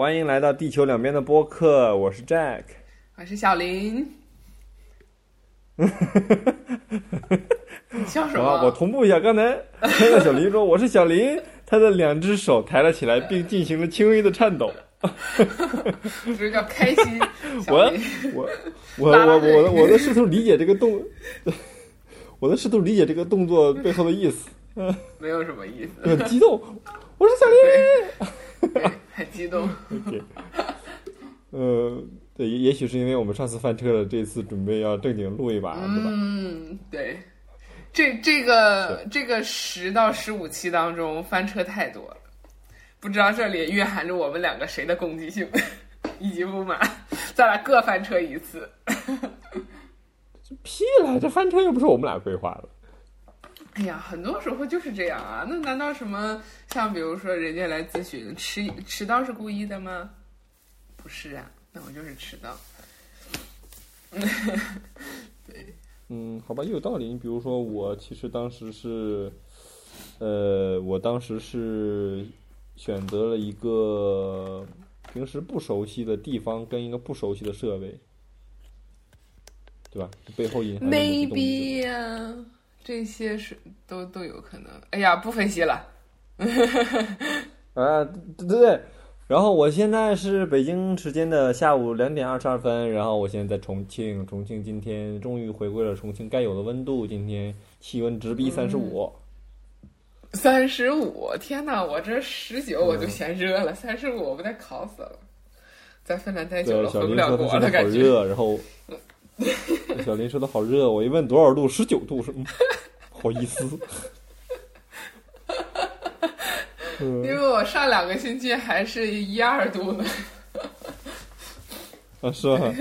欢迎来到地球两边的播客，我是 Jack。我是小林。你笑什啊，么？我同步一下，刚才听到小林说我是小林，他的两只手抬了起来，并进行了轻微的颤抖。这叫开心。我，我我我我的我在试图理解这个动，我在试图理解这个动作背后的意思，没有什么意思，很激动。我是小林。对，很激动。OK，呃，对，也也许是因为我们上次翻车了，这次准备要正经录一把，对吧？嗯，对，这这个这个十到十五期当中翻车太多了，不知道这里蕴含着我们两个谁的攻击性以及不满，咱俩各翻车一次。屁了，这翻车又不是我们俩规划的。哎呀，很多时候就是这样啊！那难道什么像比如说人家来咨询迟迟到是故意的吗？不是啊，那我就是迟到。嗯，好吧，也有道理。你比如说，我其实当时是，呃，我当时是选择了一个平时不熟悉的地方跟一个不熟悉的设备，对吧？背后隐含的 maybe 呀、这些是都都有可能。哎呀，不分析了。啊，对对对。然后我现在是北京时间的下午两点二十二分，然后我现在在重庆，重庆今天终于回归了重庆该有的温度，今天气温直逼三十五。三十五，天哪！我这十九我就嫌热了，三十五我不得烤死了。在芬兰待久，了，小回不了国了，感觉。热，然后 小林说的好热，我一问多少度，十九度，是嗯，好意思。嗯因为我上两个星期还是一二度呢。啊，是吗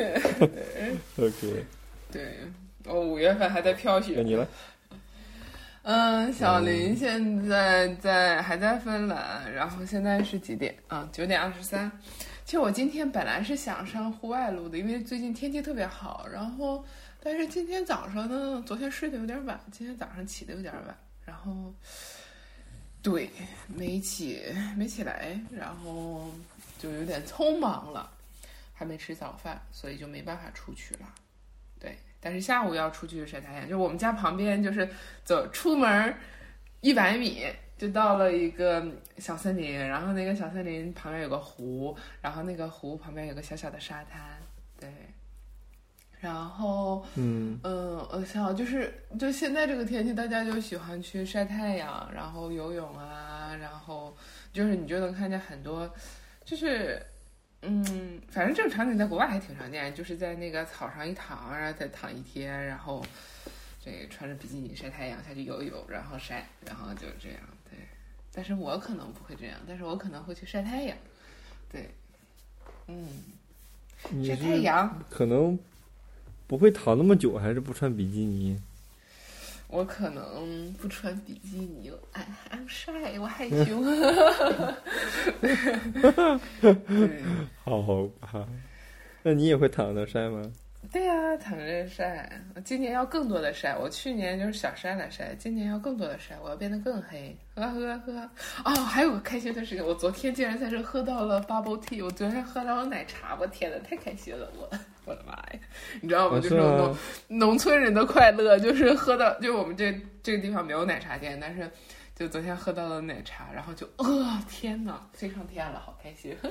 ？OK，对，我五月份还在飘雪。你呢？嗯，小林现在在还在芬兰，然后现在是几点啊？九点二十三。其实我今天本来是想上户外录的，因为最近天气特别好。然后，但是今天早上呢，昨天睡得有点晚，今天早上起得有点晚，然后对没起没起来，然后就有点匆忙了，还没吃早饭，所以就没办法出去了。对，但是下午要出去晒太阳，就我们家旁边，就是走出门一百米就到了一个小森林，然后那个小森林旁边有个湖，然后那个湖旁边有个小小的沙滩，对，然后嗯，嗯，我想就是就现在这个天气，大家就喜欢去晒太阳，然后游泳啊，然后就是你就能看见很多，就是嗯，反正这种场景在国外还挺常见，就是在那个草上一躺，然后再躺一天，然后这个穿着比基尼晒太阳下去游泳，然后晒，然后就这样，对。但是我可能不会这样，但是我可能会去晒太阳，对，嗯，晒太阳。可能不会躺那么久，还是不穿比基尼？我可能不穿比基尼，俺俺晒，我害羞。对好吧，那你也会躺着晒吗？对呀、躺着晒。我今年要更多的晒，我去年就是想晒了晒，今年要更多的晒，我要变得更黑。呵呵呵。哦，还有个开心的事情，我昨天竟然在这喝到了 bubble tea，我昨天喝到了奶茶，我天呐，太开心了，我我的妈呀！你知道吗？啊就是是农？农村人的快乐，就是喝到，就我们这这个地方没有奶茶店，但是就昨天喝到了奶茶，然后就，哦，天呐，飞上天了，好开心！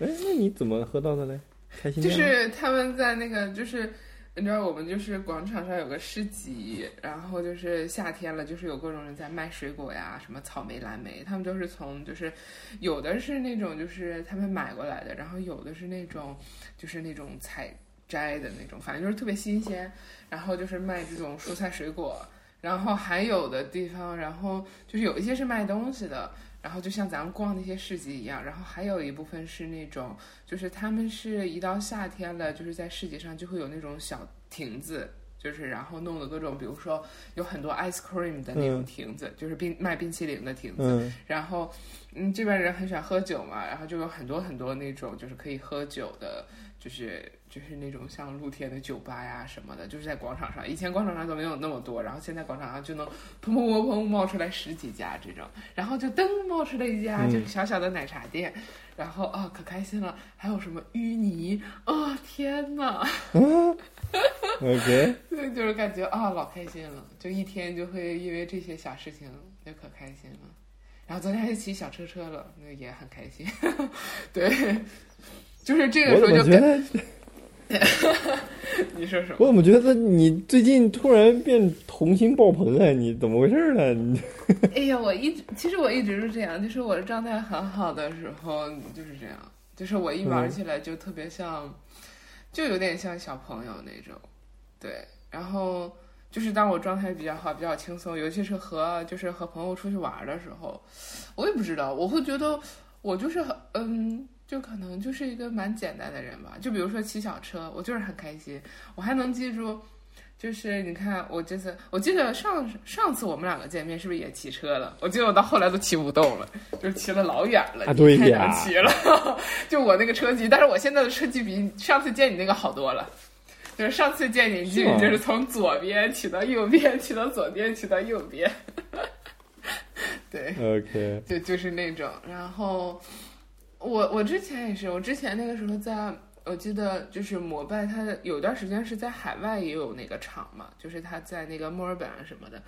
哎，那你怎么喝到的嘞？开心就是他们在那个，就是你知道，我们就是广场上有个市集，然后就是夏天了，就是有各种人在卖水果呀，什么草莓、蓝莓，他们都是从就是有的是那种就是他们买过来的，然后有的是那种就是那种采摘的那种，反正就是特别新鲜，然后就是卖这种蔬菜水果，然后还有的地方，然后就是有一些是卖东西的。然后就像咱们逛那些市集一样，然后还有一部分是那种，就是他们是一到夏天了，就是在市集上就会有那种小亭子，就是然后弄的各种，比如说有很多 ice cream 的那种亭子，就是冰卖冰淇淋的亭子，嗯然后嗯这边人很喜欢喝酒嘛，然后就有很多很多那种就是可以喝酒的，就是就是那种像露天的酒吧呀什么的，就是在广场上，以前广场上都没有那么多，然后现在广场上就能砰砰砰砰冒出来十几家这种，然后就噔冒出来一家嗯就是小小的奶茶店。然后啊、可开心了！还有什么淤泥啊、天呐！OK，对，就是感觉啊，老开心了，就一天就会因为这些小事情就可开心了。然后昨天还骑小车车了，那也很开心。对，就是这个时候就 你说什么？我怎么觉得你最近突然变童心爆棚了？你怎么回事呢？你 哎呀，我一直其实我一直是这样，就是我的状态很好的时候就是这样，就是我一玩起来就特别像，就有点像小朋友那种，对，然后。就是当我状态比较好、比较轻松，尤其是和就是和朋友出去玩的时候，我也不知道，我会觉得我就是很嗯，就可能就是一个蛮简单的人吧。就比如说骑小车，我就是很开心，我还能记住，就是你看我这次，我记得上上次我们两个见面是不是也骑车了？我记得我到后来都骑不动了，就是骑了老远了，啊对你太难骑了，就我那个车技，但是我现在的车技比上次见你那个好多了。就是上次见你，基本就是从左边骑到右边，骑到左边，骑到右边。对，OK，就就是那种。然后我我之前也是，我之前那个时候在，我记得就是摩拜，它有段时间是在海外也有那个厂嘛，就是它在那个墨尔本啊什么的。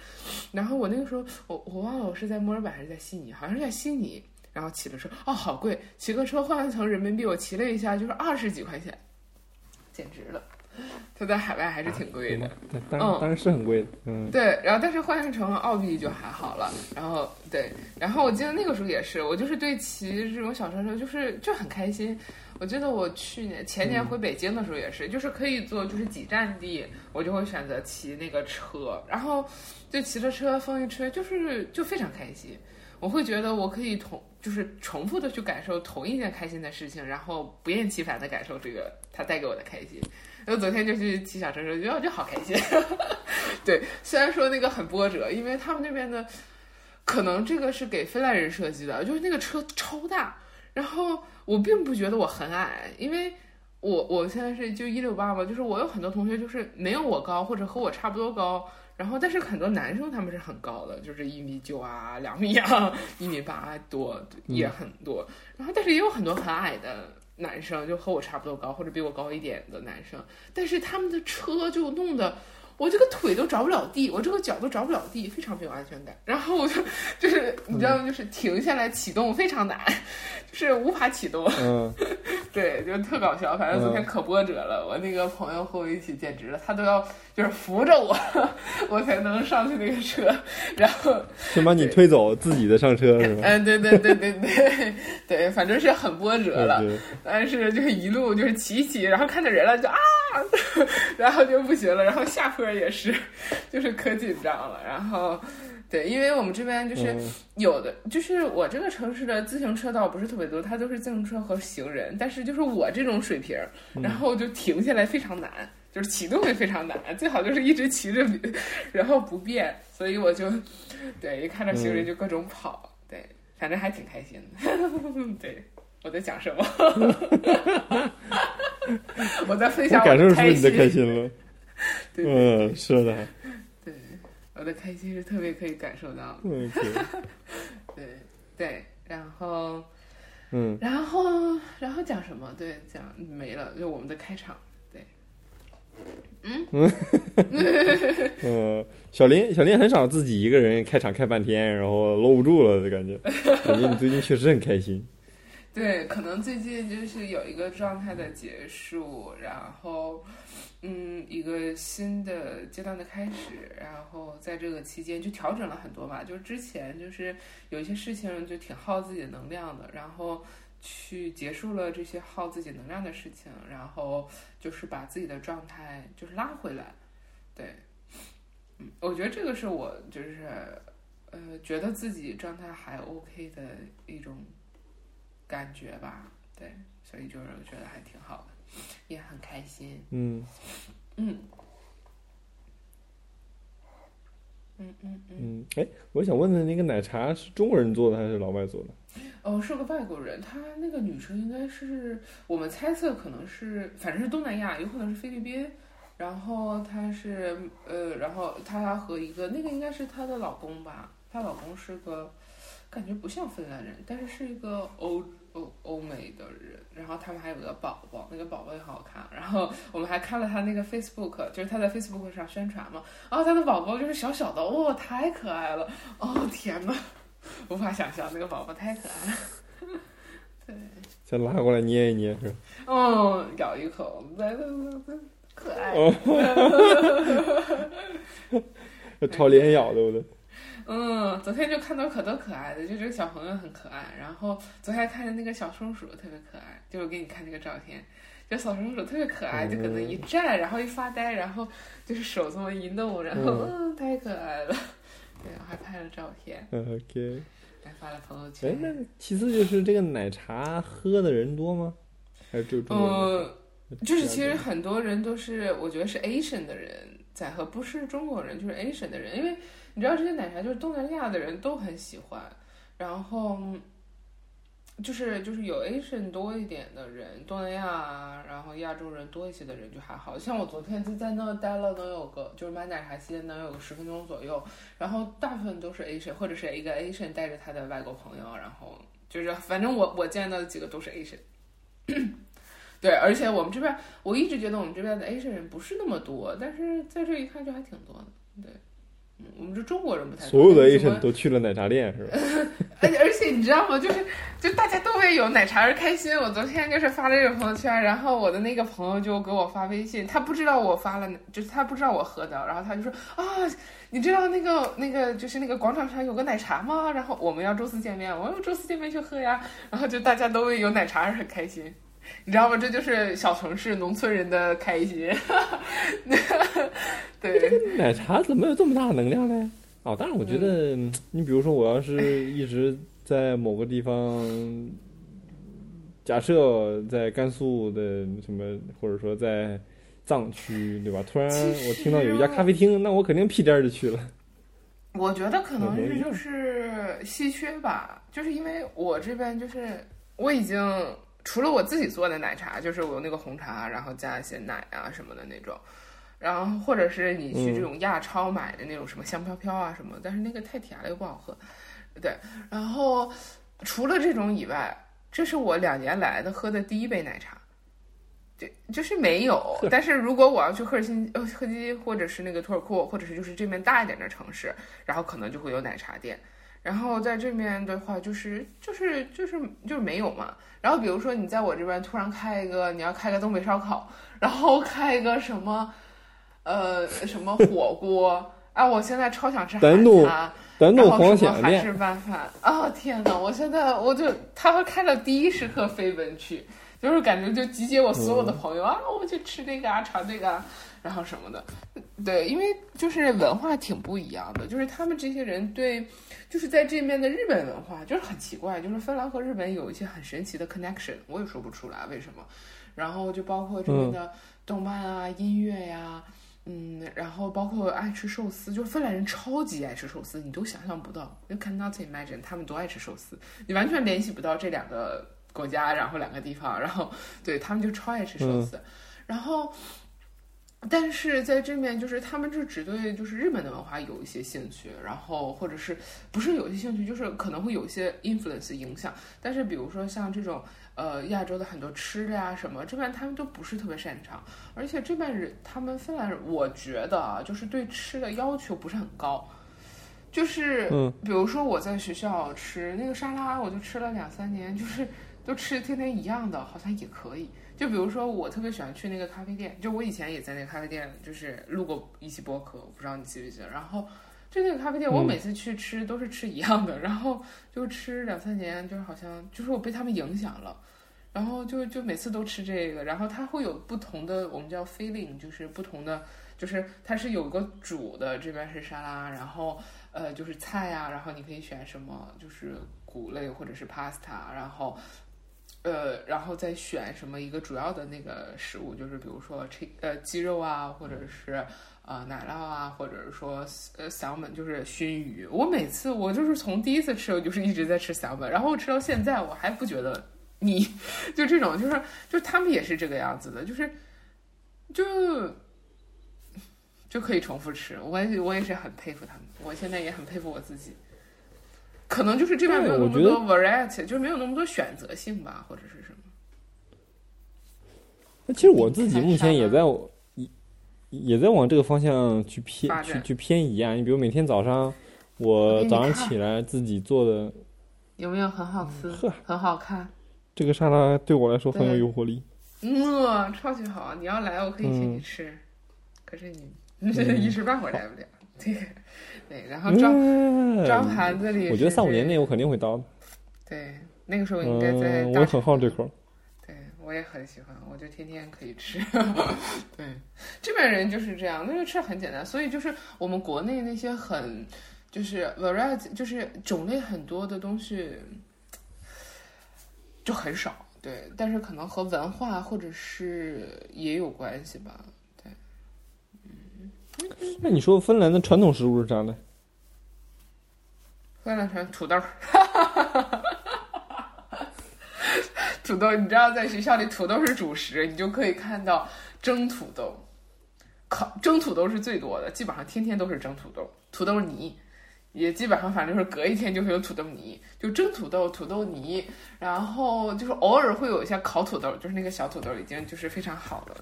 然后我那个时候，我我忘了我是在墨尔本还是在悉尼，好像是在悉尼。然后骑了车，哦，好贵！骑个车换了层人民币，我骑了一下就是二十几块钱，简直了。它在海外还是挺贵的。当然当然是很贵的，嗯对，然后但是换算成澳币就还好了。然后对，然后我记得那个时候也是，我就是对骑这种小车车就是就很开心。我记得我去年前年回北京的时候也是，就是可以坐就是几站地，我就会选择骑那个车，然后就骑着车风一吹，就是就非常开心。我会觉得我可以同就是重复的去感受同一件开心的事情，然后不厌其烦的感受这个它带给我的开心。然后昨天就去骑小车车，觉得就好开心。对，虽然说那个很波折，因为他们那边的可能这个是给芬兰人设计的，就是那个车超大，然后我并不觉得我很矮，因为我我现在是就一六八嘛，就是我有很多同学就是没有我高，或者和我差不多高。然后，但是很多男生他们是很高的，就是一米九啊、两米啊、一米八多也很多。然后，但是也有很多很矮的男生，就和我差不多高或者比我高一点的男生，但是他们的车就弄得我这个腿都着不了地，我这个脚都着不了地，非常没有安全感。然后我就就是你知道吗？就是停下来启动非常难，就是无法启动。嗯，对，就特搞笑。反正昨天可波折了，我那个朋友和我一起，简直了，他都要就是扶着我，我才能上去那个车。然后，先把你推走，自己的上车是吧？嗯，对对对对对对，反正是很波折了。对但是就是一路就是骑骑，然后看着人了就啊，然后就不行了，然后下坡也是，就是可紧张了，然后。对，因为我们这边就是嗯有的，就是我这个城市的自行车道不是特别多，它都是自行车和行人。但是就是我这种水平，然后就停下来非常难，就是启动也非常难，最好就是一直骑着，然后不变。所以我就对一看到行人就各种跑，对，反正还挺开心的。对，我在讲什么？我在分我享我感受出开你的开心。心了。对嗯，是的。对，我的开心是特别可以感受到的。对对，然后。嗯，然后，然后讲什么？对，讲没了，就我们的开场。对，嗯，小林，小林很少自己一个人开场开半天，然后搂不住了的感觉。感觉你最近确实很开心。对，可能最近就是有一个状态的结束，然后，嗯，一个新的阶段的开始，然后在这个期间就调整了很多吧。就是之前就是有一些事情就挺耗自己的能量的，然后去结束了这些耗自己能量的事情，然后就是把自己的状态就是拉回来。对，嗯，我觉得这个是我就是呃觉得自己状态还 OK 的一种。感觉吧，对，所以就是觉得还挺好的，也很开心。嗯嗯，嗯嗯嗯。嗯，哎，我想问的，那个奶茶是中国人做的还是老外做的？哦，是个外国人，她那个女生应该是我们猜测可能是，反正是东南亚，有可能是菲律宾。然后她是呃，然后她和一个那个应该是她的老公吧，她老公是个感觉不像芬兰人，但是是一个欧欧欧美的人。然后他们还有个宝宝，那个宝宝也很好看。然后我们还看了他那个 Facebook，就是他在 Facebook 上宣传嘛。然后他的宝宝就是小小的，哦，太可爱了！哦天呐，无法想象那个宝宝太可爱了。对，再拉过来捏一捏是吧？嗯，咬一口，来来来来，可爱。朝脸咬对不对？嗯，昨天就看到可多可爱的，就这个小朋友很可爱。然后昨天看见那个小松鼠特别可爱，就我给你看那个照片，就小松鼠特别可爱，就搁那一站，然后一发呆，然后就是手这么一弄，然后嗯，太可爱了。对，还拍了照片。OK，还发了朋友哎，圈。那其次就是这个奶茶喝的人多吗？还是只有中国人？呃，就是其实很多人都是，我觉得是 Asian 的人在喝，不是中国人，就是 Asian 的人，因为你知道这些奶茶就是东南亚的人都很喜欢，然后就是就是有 Asian 多一点的人，东南亚啊，然后亚洲人多一些的人就还好像我昨天就在那待了能有个，就是买奶茶期间能有个十分钟左右，然后大部分都是 Asian 或者是一个 Asian 带着他的外国朋友，然后就是反正我我见到的几个都是 Asian。对，而且我们这边，我一直觉得我们这边的 Asian 人不是那么多，但是在这一看就还挺多的。对，我们这中国人不太。所有的 Asian 都去了奶茶店是吧？而且 而且你知道吗？就是就大家都为有奶茶而开心。我昨天就是发了这个朋友圈，然后我的那个朋友就给我发微信，他不知道我发了，就是他不知道我喝的，然后他就说啊，你知道那个那个就是那个广场上有个奶茶吗？然后我们要周四见面，我说周四见面去喝呀。然后就大家都为有奶茶而很开心。你知道吗？这就是小城市农村人的开心。对，奶茶怎么有这么大的能量呢？哦，当然，我觉得、嗯你比如说，我要是一直在某个地方，假设在甘肃的什么，或者说在藏区，对吧？突然我听到有一家咖啡厅，那我肯定屁颠儿就去了。我觉得可能是就是稀缺吧，就是因为我这边就是我已经除了我自己做的奶茶，就是我用那个红茶，然后加一些奶啊什么的那种，然后或者是你去这种亚超买的那种什么香飘飘啊什么，但是那个太甜了又不好喝，对，然后除了这种以外，这是我两年来的喝的第一杯奶茶。对，就是没有。但是如果我要去赫尔辛呃赫基或者是那个托尔库，或者是就是这边大一点的城市，然后可能就会有奶茶店。然后在这边的话，就是就是就是就是没有嘛。然后比如说你在我这边突然开一个，你要开个东北烧烤，然后开一个什么呃什么火锅啊，我现在超想吃韩丹怒餐。然后什么韩式拌饭啊、天哪！我现在我就他会开到第一时刻飞奔去，就是感觉就集结我所有的朋友、啊，我们去吃这个啊，尝这个啊，然后什么的。对，因为就是文化挺不一样的，就是他们这些人对，就是在这面的日本文化就是很奇怪，就是芬兰和日本有一些很神奇的 connection，我也说不出来为什么。然后就包括这边的动漫啊、音乐呀、嗯，然后包括爱吃寿司，就是芬兰人超级爱吃寿司，你都想象不到，you cannot imagine 他们多爱吃寿司，你完全联系不到这两个国家，然后两个地方，然后对他们就超爱吃寿司，然后。但是在这面，就是他们就只对就是日本的文化有一些兴趣，然后或者是不是有一些兴趣，就是可能会有一些 influence 影响。但是比如说像这种呃亚洲的很多吃的呀什么，这边他们都不是特别擅长，而且这边人他们芬兰人，我觉得啊，就是对吃的要求不是很高。就是，嗯比如说我在学校吃那个沙拉，我就吃了两三年，就是都吃天天一样的，好像也可以。就比如说，我特别喜欢去那个咖啡店，就我以前也在那个咖啡店，就是录过一期播客，我不知道你记不记得。然后就那个咖啡店，我嗯每次去吃都是吃一样的，然后就吃两三年，就是好像就是我被他们影响了，然后就就每次都吃这个，然后它会有不同的，我们叫 feeling，就是不同的，就是它是有个主的，这边是沙拉，然后呃就是菜啊，然后你可以选什么，就是谷类或者是 pasta，然后呃，然后再选什么一个主要的那个食物，就是比如说吃呃鸡肉啊，或者是呃奶酪啊，或者是说呃 salmon，就是熏鱼。我每次我就是从第一次吃，我就是一直在吃 salmon，然后吃到现在我还不觉得腻，就这种就是就他们也是这个样子的，就是就就可以重复吃。我我也是很佩服他们，我现在也很佩服我自己。可能就是这边没有那么多 variety，就是没有那么多选择性吧，或者是什么。那其实我自己目前也在也也在往这个方向去偏去去偏移啊。你比如每天早上，我早上起来自己做的，有没有很好吃？很好看。这个沙拉对我来说很有诱惑力。嗯，超级好！你要来，我可以请你吃。可是你 一时半会儿来不了。对。对，然后装装盘子里。我觉得三五年内我肯定会到。对，那个时候应该在。我很好这口。对，我也很喜欢，我就天天可以吃。对，这边人就是这样，那个吃很简单，所以就是我们国内那些很就是 variety，就是种类很多的东西就很少。对，但是可能和文化或者是也有关系吧。那你说芬兰的传统食物是啥呢？芬兰传土豆，土豆，你知道在学校里土豆是主食，你就可以看到蒸土豆，烤蒸土豆是最多的，基本上天天都是蒸土豆，土豆泥。也基本上，反正就是隔一天就会有土豆泥，就蒸土豆、土豆泥，然后就是偶尔会有一些烤土豆，就是那个小土豆已经就是非常好了。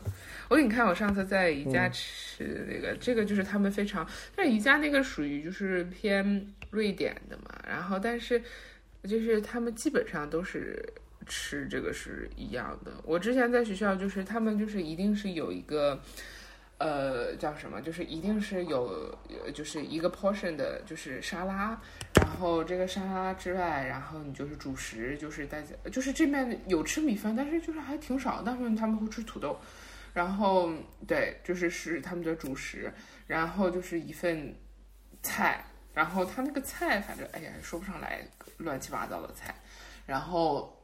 我给你看，我上次在宜家吃那个，这个就是他们非常，但宜家那个属于就是偏瑞典的嘛，然后但是就是他们基本上都是吃这个是一样的。我之前在学校就是他们就是一定是有一个。呃，叫什么？就是一定是有，就是一个 portion 的，就是沙拉。然后这个沙拉之外，然后你就是主食，就是大家就是这面有吃米饭，但是就是还挺少。大部分他们会吃土豆。然后对，就是是他们的主食。然后就是一份菜。然后他那个菜，反正哎呀，说不上来，乱七八糟的菜。然后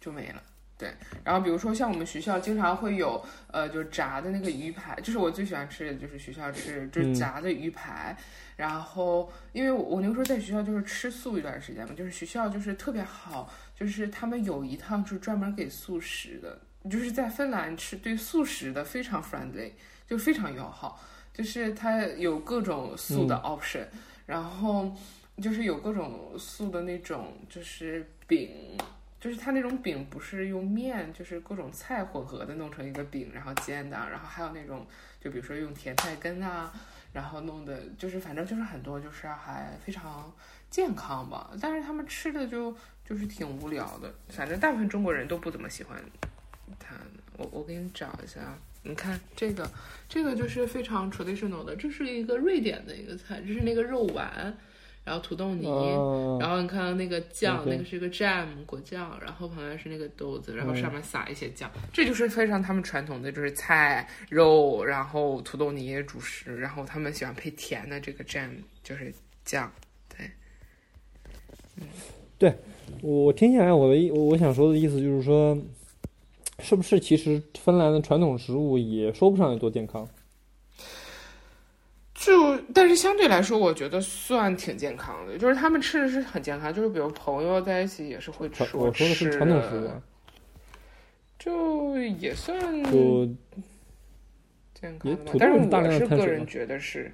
就没了。对，然后比如说像我们学校经常会有，呃，就是炸的那个鱼排，就是我最喜欢吃的就是学校吃就是炸的鱼排。然后因为我那个时候在学校就是吃素一段时间嘛，就是学校就是特别好，就是他们有一趟是专门给素食的，就是在芬兰吃对素食的非常 friendly，就非常友好，就是它有各种素的 option，然后就是有各种素的那种就是饼。就是它那种饼不是用面，就是各种菜混合的弄成一个饼，然后煎的，然后还有那种，就比如说用甜菜根啊，然后弄的，就是反正就是很多，就是还非常健康吧。但是他们吃的就就是挺无聊的，反正大部分中国人都不怎么喜欢它。我我给你找一下，你看这个，这个就是非常 traditional 的，这是一个瑞典的一个菜，这是那个肉丸。然后土豆泥，然后你看到那个酱，那个是一个 jam 果酱，然后旁边是那个豆子，然后上面撒一些酱，这就是非常他们传统的，就是菜肉，然后土豆泥主食，然后他们喜欢配甜的这个 jam，就是酱，对，嗯，对我听下来，我的意我想说的意思就是说，是不是其实芬兰的传统食物也说不上有多健康？就，但是相对来说，我觉得算挺健康的。就是他们吃的是很健康，就是比如朋友在一起也是会吃。我说的是传统食物，就也算健康吧。但是我是个人觉得是，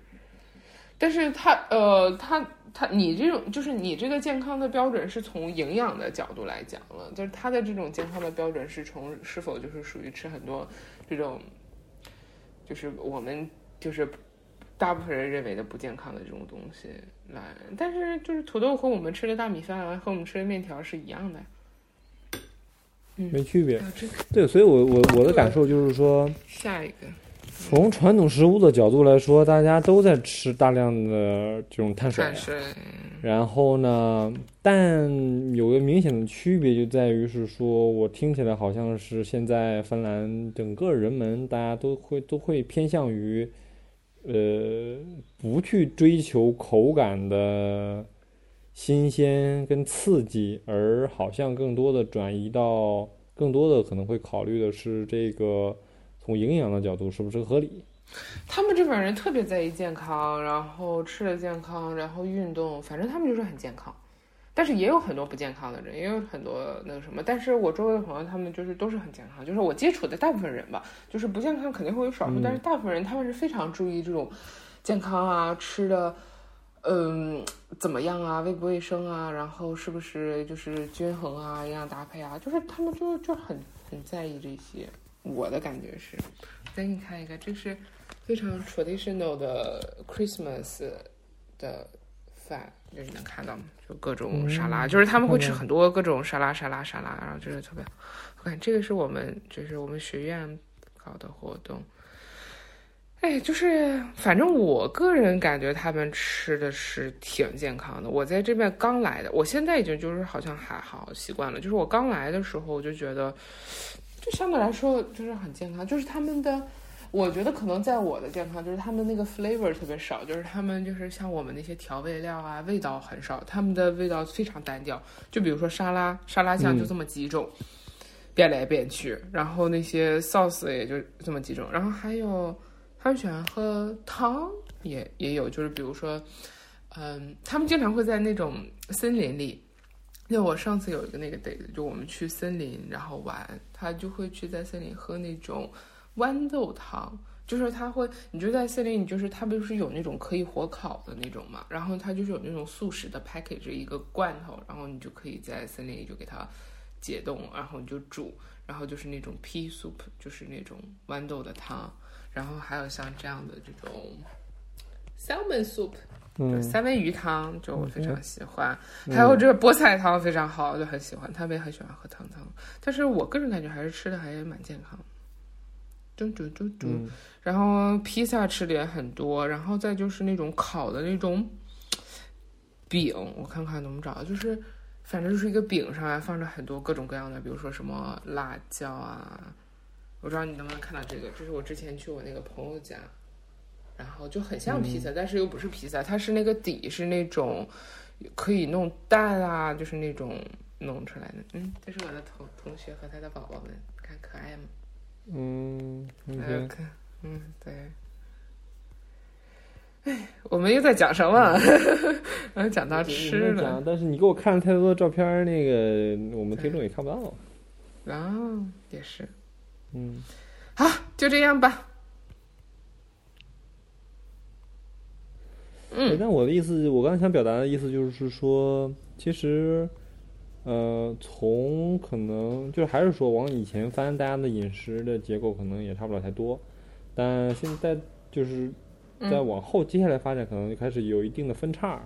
但是他呃，他他你这种就是你这个健康的标准是从营养的角度来讲了，就是他的这种健康的标准是从是否就是属于吃很多这种，就是我们就是。大部分人认为的不健康的这种东西来，但是就是土豆和我们吃的大米饭和我们吃的面条是一样的，嗯，没区别。对，所以我我我的感受就是说，下一个，从传统食物的角度来说，大家都在吃大量的这种碳水，然后呢，但有个明显的区别就在于是说，我听起来好像是现在芬兰整个人们大家都会都会偏向于。呃，不去追求口感的新鲜跟刺激，而好像更多的转移到更多的可能会考虑的是这个从营养的角度是不是合理。他们这边人特别在意健康，然后吃的健康，然后运动，反正他们就是很健康。但是也有很多不健康的人，也有很多那个什么。但是我周围的朋友，他们就是都是很健康。就是我接触的大部分人吧，就是不健康肯定会有少数，但是大部分人他们是非常注意这种健康啊，吃的嗯怎么样啊，卫不卫生啊，然后是不是就是均衡啊，营养搭配啊，就是他们就就很很在意这些。我的感觉是，再给你看一个，这是非常 traditional 的 Christmas 的饭。就是能看到吗？就各种沙拉，就是他们会吃很多各种沙拉、沙拉、沙拉，然后就是特别我看。这个是我们就是我们学院搞的活动。哎，就是反正我个人感觉他们吃的是挺健康的。我在这边刚来的，我现在已经就是好像还好习惯了。就是我刚来的时候，我就觉得就相对来说就是很健康，就是他们的。我觉得可能在我的健康，就是他们那个 flavor 特别少，就是他们就是像我们那些调味料啊，味道很少，他们的味道非常单调。就比如说沙拉，沙拉酱就这么几种，变来变去，然后那些 sauce 也就这么几种，然后还有他们喜欢喝汤，也也有，就是比如说，嗯，他们经常会在那种森林里，那我上次有一个那个 day，就我们去森林然后玩，他就会去在森林喝那种。豌豆汤就是他会，你就在森林，你就是它不是有那种可以火烤的那种嘛，然后它就是有那种速食的 package 一个罐头，然后你就可以在森林里就给它解冻，然后你就煮，然后就是那种 pea soup，就是那种豌豆的汤，然后还有像这样的这种 salmon soup，就三文鱼汤，就我非常喜欢，还有这个菠菜汤非常好，就很喜欢，他们也很喜欢喝汤汤，但是我个人感觉还是吃的还蛮健康。嘟嘟嘟嘟，然后披萨吃的也很多，然后再就是那种烤的那种饼，我看看能不能找到，就是反正就是一个饼上面放着很多各种各样的，比如说什么辣椒啊，我不知道你能不能看到这个，这是我之前去我那个朋友家，然后就很像披萨，但是又不是披萨，它是那个底是那种可以弄蛋啊，就是那种弄出来的，嗯，这是我的同同学和他的宝宝们，看可爱吗？嗯，看，嗯，对。哎，我们又在讲什么？嗯，讲到吃了。但是你给我看了太多的照片，那个我们听众也看不到。啊，也是。嗯，好，就这样吧。嗯，但我的意思，我刚才想表达的意思就是说，其实。呃，从可能就还是说往以前翻，大家的饮食的结构可能也差不了太多，但现在就是在往后接下来发展，可能就开始有一定的分叉。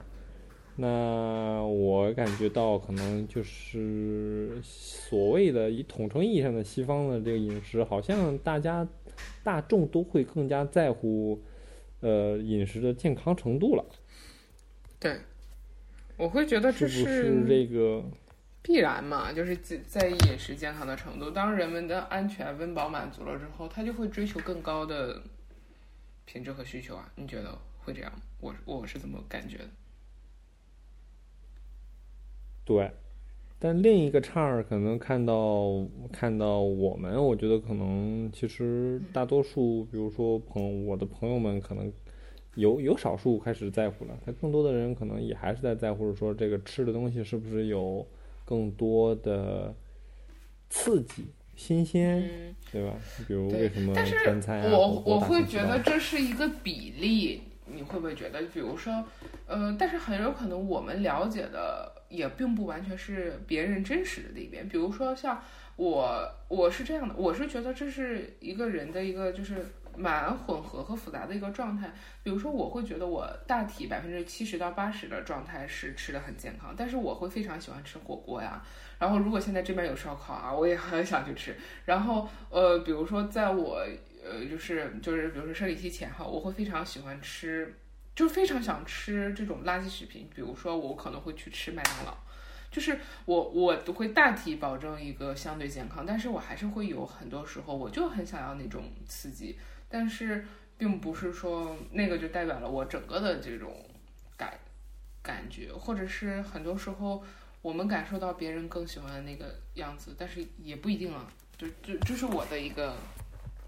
那我感觉到可能就是所谓的以统称意义上的西方的这个饮食，好像大家大众都会更加在乎呃饮食的健康程度了。对，我会觉得这是这个。必然嘛，就是在在意饮食健康的程度。当人们的安全、温饱满足了之后，他就会追求更高的品质和需求啊。你觉得会这样？我我是怎么感觉的？对，但另一个叉儿可能看到看到我们，我觉得可能其实大多数，比如说朋我的朋友们，可能有有少数开始在乎了。他更多的人可能也还是在在乎说，这个吃的东西是不是有。更多的刺激、新鲜，对吧？比如为什么川菜啊？我我会觉得这是一个比例，你会不会觉得？比如说，呃，但是很有可能我们了解的也并不完全是别人真实的那边。比如说，像我，我是这样的，我是觉得这是一个人的一个就是。蛮混合和复杂的一个状态，比如说我会觉得我大体百分之七十到八十的状态是吃的很健康，但是我会非常喜欢吃火锅呀。然后如果现在这边有烧烤啊，我也很想去吃。然后呃，比如说在我呃就是就是比如说生理期前哈，我会非常喜欢吃，就非常想吃这种垃圾食品。比如说我可能会去吃麦当劳，就是我我都会大体保证一个相对健康，但是我还是会有很多时候我就很想要那种刺激。但是，并不是说那个就代表了我整个的这种感感觉，或者是很多时候我们感受到别人更喜欢的那个样子，但是也不一定啊。就就就是我的一个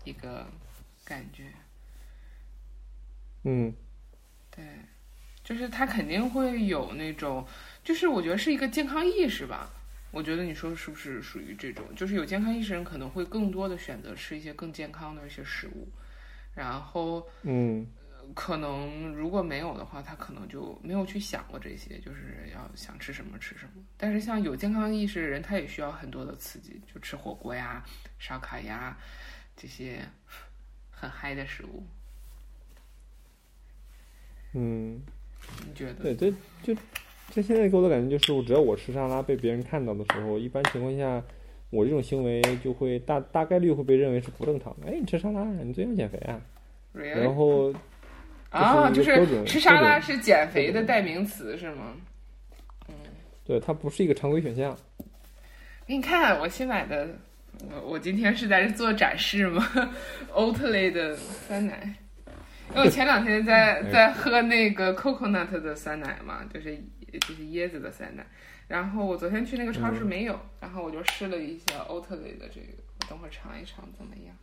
一个感觉，嗯对，就是他肯定会有那种，就是我觉得是一个健康意识吧。我觉得你说是不是属于这种？就是有健康意识人可能会更多的选择吃一些更健康的一些食物，然后嗯可能如果没有的话，他可能就没有去想过这些，就是要想吃什么吃什么。但是像有健康意识的人，他也需要很多的刺激，就吃火锅呀、烧烤呀这些很嗨的食物。嗯，你觉得？对，这就这现在给我的感觉就是，我只要我吃沙拉被别人看到的时候，一般情况下，我这种行为就会大大概率会被认为是不正常的。哎，你吃沙拉，你最近减肥啊？然后啊，就是吃沙拉是减肥的代名词是吗？对它不是一个常规选项。给你看我新买的，我我今天是在这做展示吗？Oatly 的酸奶，因为我前两天在哎在喝那个 coconut 的酸奶嘛，就是就是椰子的酸奶。然后我昨天去那个超市嗯没有，然后我就试了一下 Oatly 的这个，我等会儿尝一尝怎么样。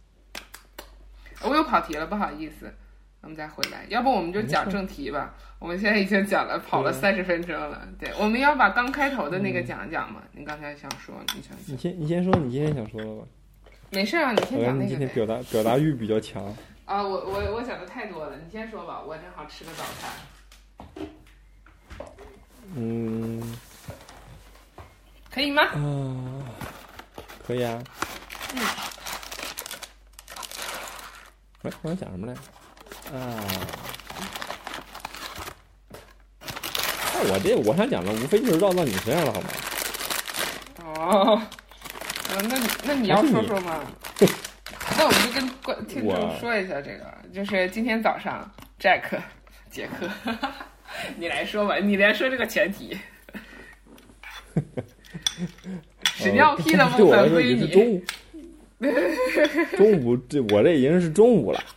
我又跑题了，不好意思，我们再回来，要不我们就讲正题吧。我们现在已经讲了跑了三十分钟了，对，我们要把刚开头的那个讲一讲嘛。你刚才想说，你想你先你先说你今天想说的吧，没事啊，你先讲那个今天表达表达欲比较强。啊，我我我想的太多了，你先说吧，我正好吃个早餐，嗯可以吗？啊，可以啊。嗯。哎，我想讲什么来？啊。那我这我想讲的无非就是绕到你身上了，好吗？哦，呃那你那你要说说吗？那我们就跟观听众说一下这个，就是今天早上，Jack，杰克，你来说吧，你来说这个前提。屎尿屁的我分归你。中午。中午这我这已经是中午了。嗯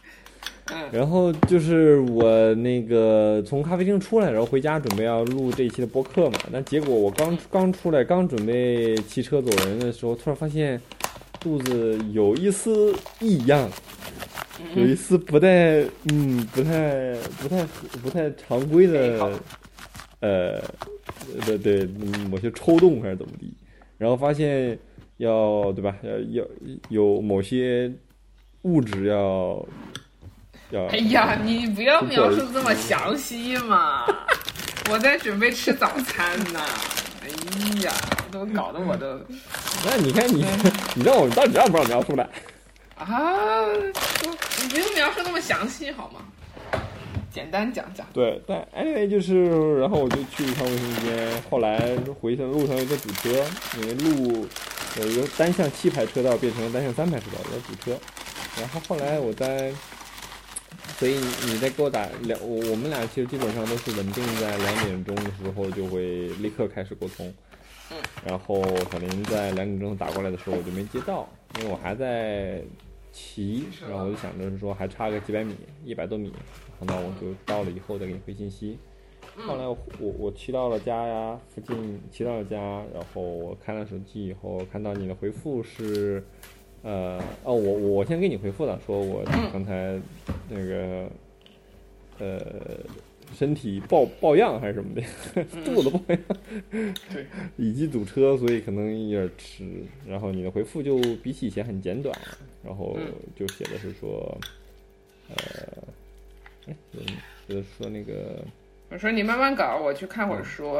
然后就是我那个从咖啡厅出来，然后回家准备要录这一期的播客嘛。但结果我刚刚出来，刚准备骑车走人的时候，突然发现肚子有一丝异样，有一丝不太嗯不太不太不太常规的呃对对嗯某些抽动还是怎么地，然后发现要对吧要要有某些物质要要哎呀，你不要描述这么详细嘛！我在准备吃早餐呢。哎呀，都搞得我都 那你看你，你让我到底让不让描述来？啊，你不用描述那么详细好吗？简单讲讲。对，但 anyway 就是，然后我就去一趟卫生间，后来回程路上有点堵车，因为路有一个单向七排车道变成了单向三排车道，有点堵车。然后后来我在，所以你在给我打两，我我们俩其实基本上都是稳定在两点钟的时候就会立刻开始沟通。嗯。然后小林在两点钟打过来的时候，我就没接到，因为我还在骑，然后我就想着是说还差个几百米，一百多米，然后呢我就到了以后再给你回信息。后来我我我骑到了家呀，附近骑到了家，然后我看了手机以后，看到你的回复是，呃，哦，我我先给你回复了，说我刚才那个，呃，身体抱抱恙还是什么的，肚子抱恙，对，以及堵车，所以可能有点迟。然后你的回复就比起以前很简短，然后嗯就写的是说，呃，哎，写的说那个。我说你慢慢搞，我去看会儿书。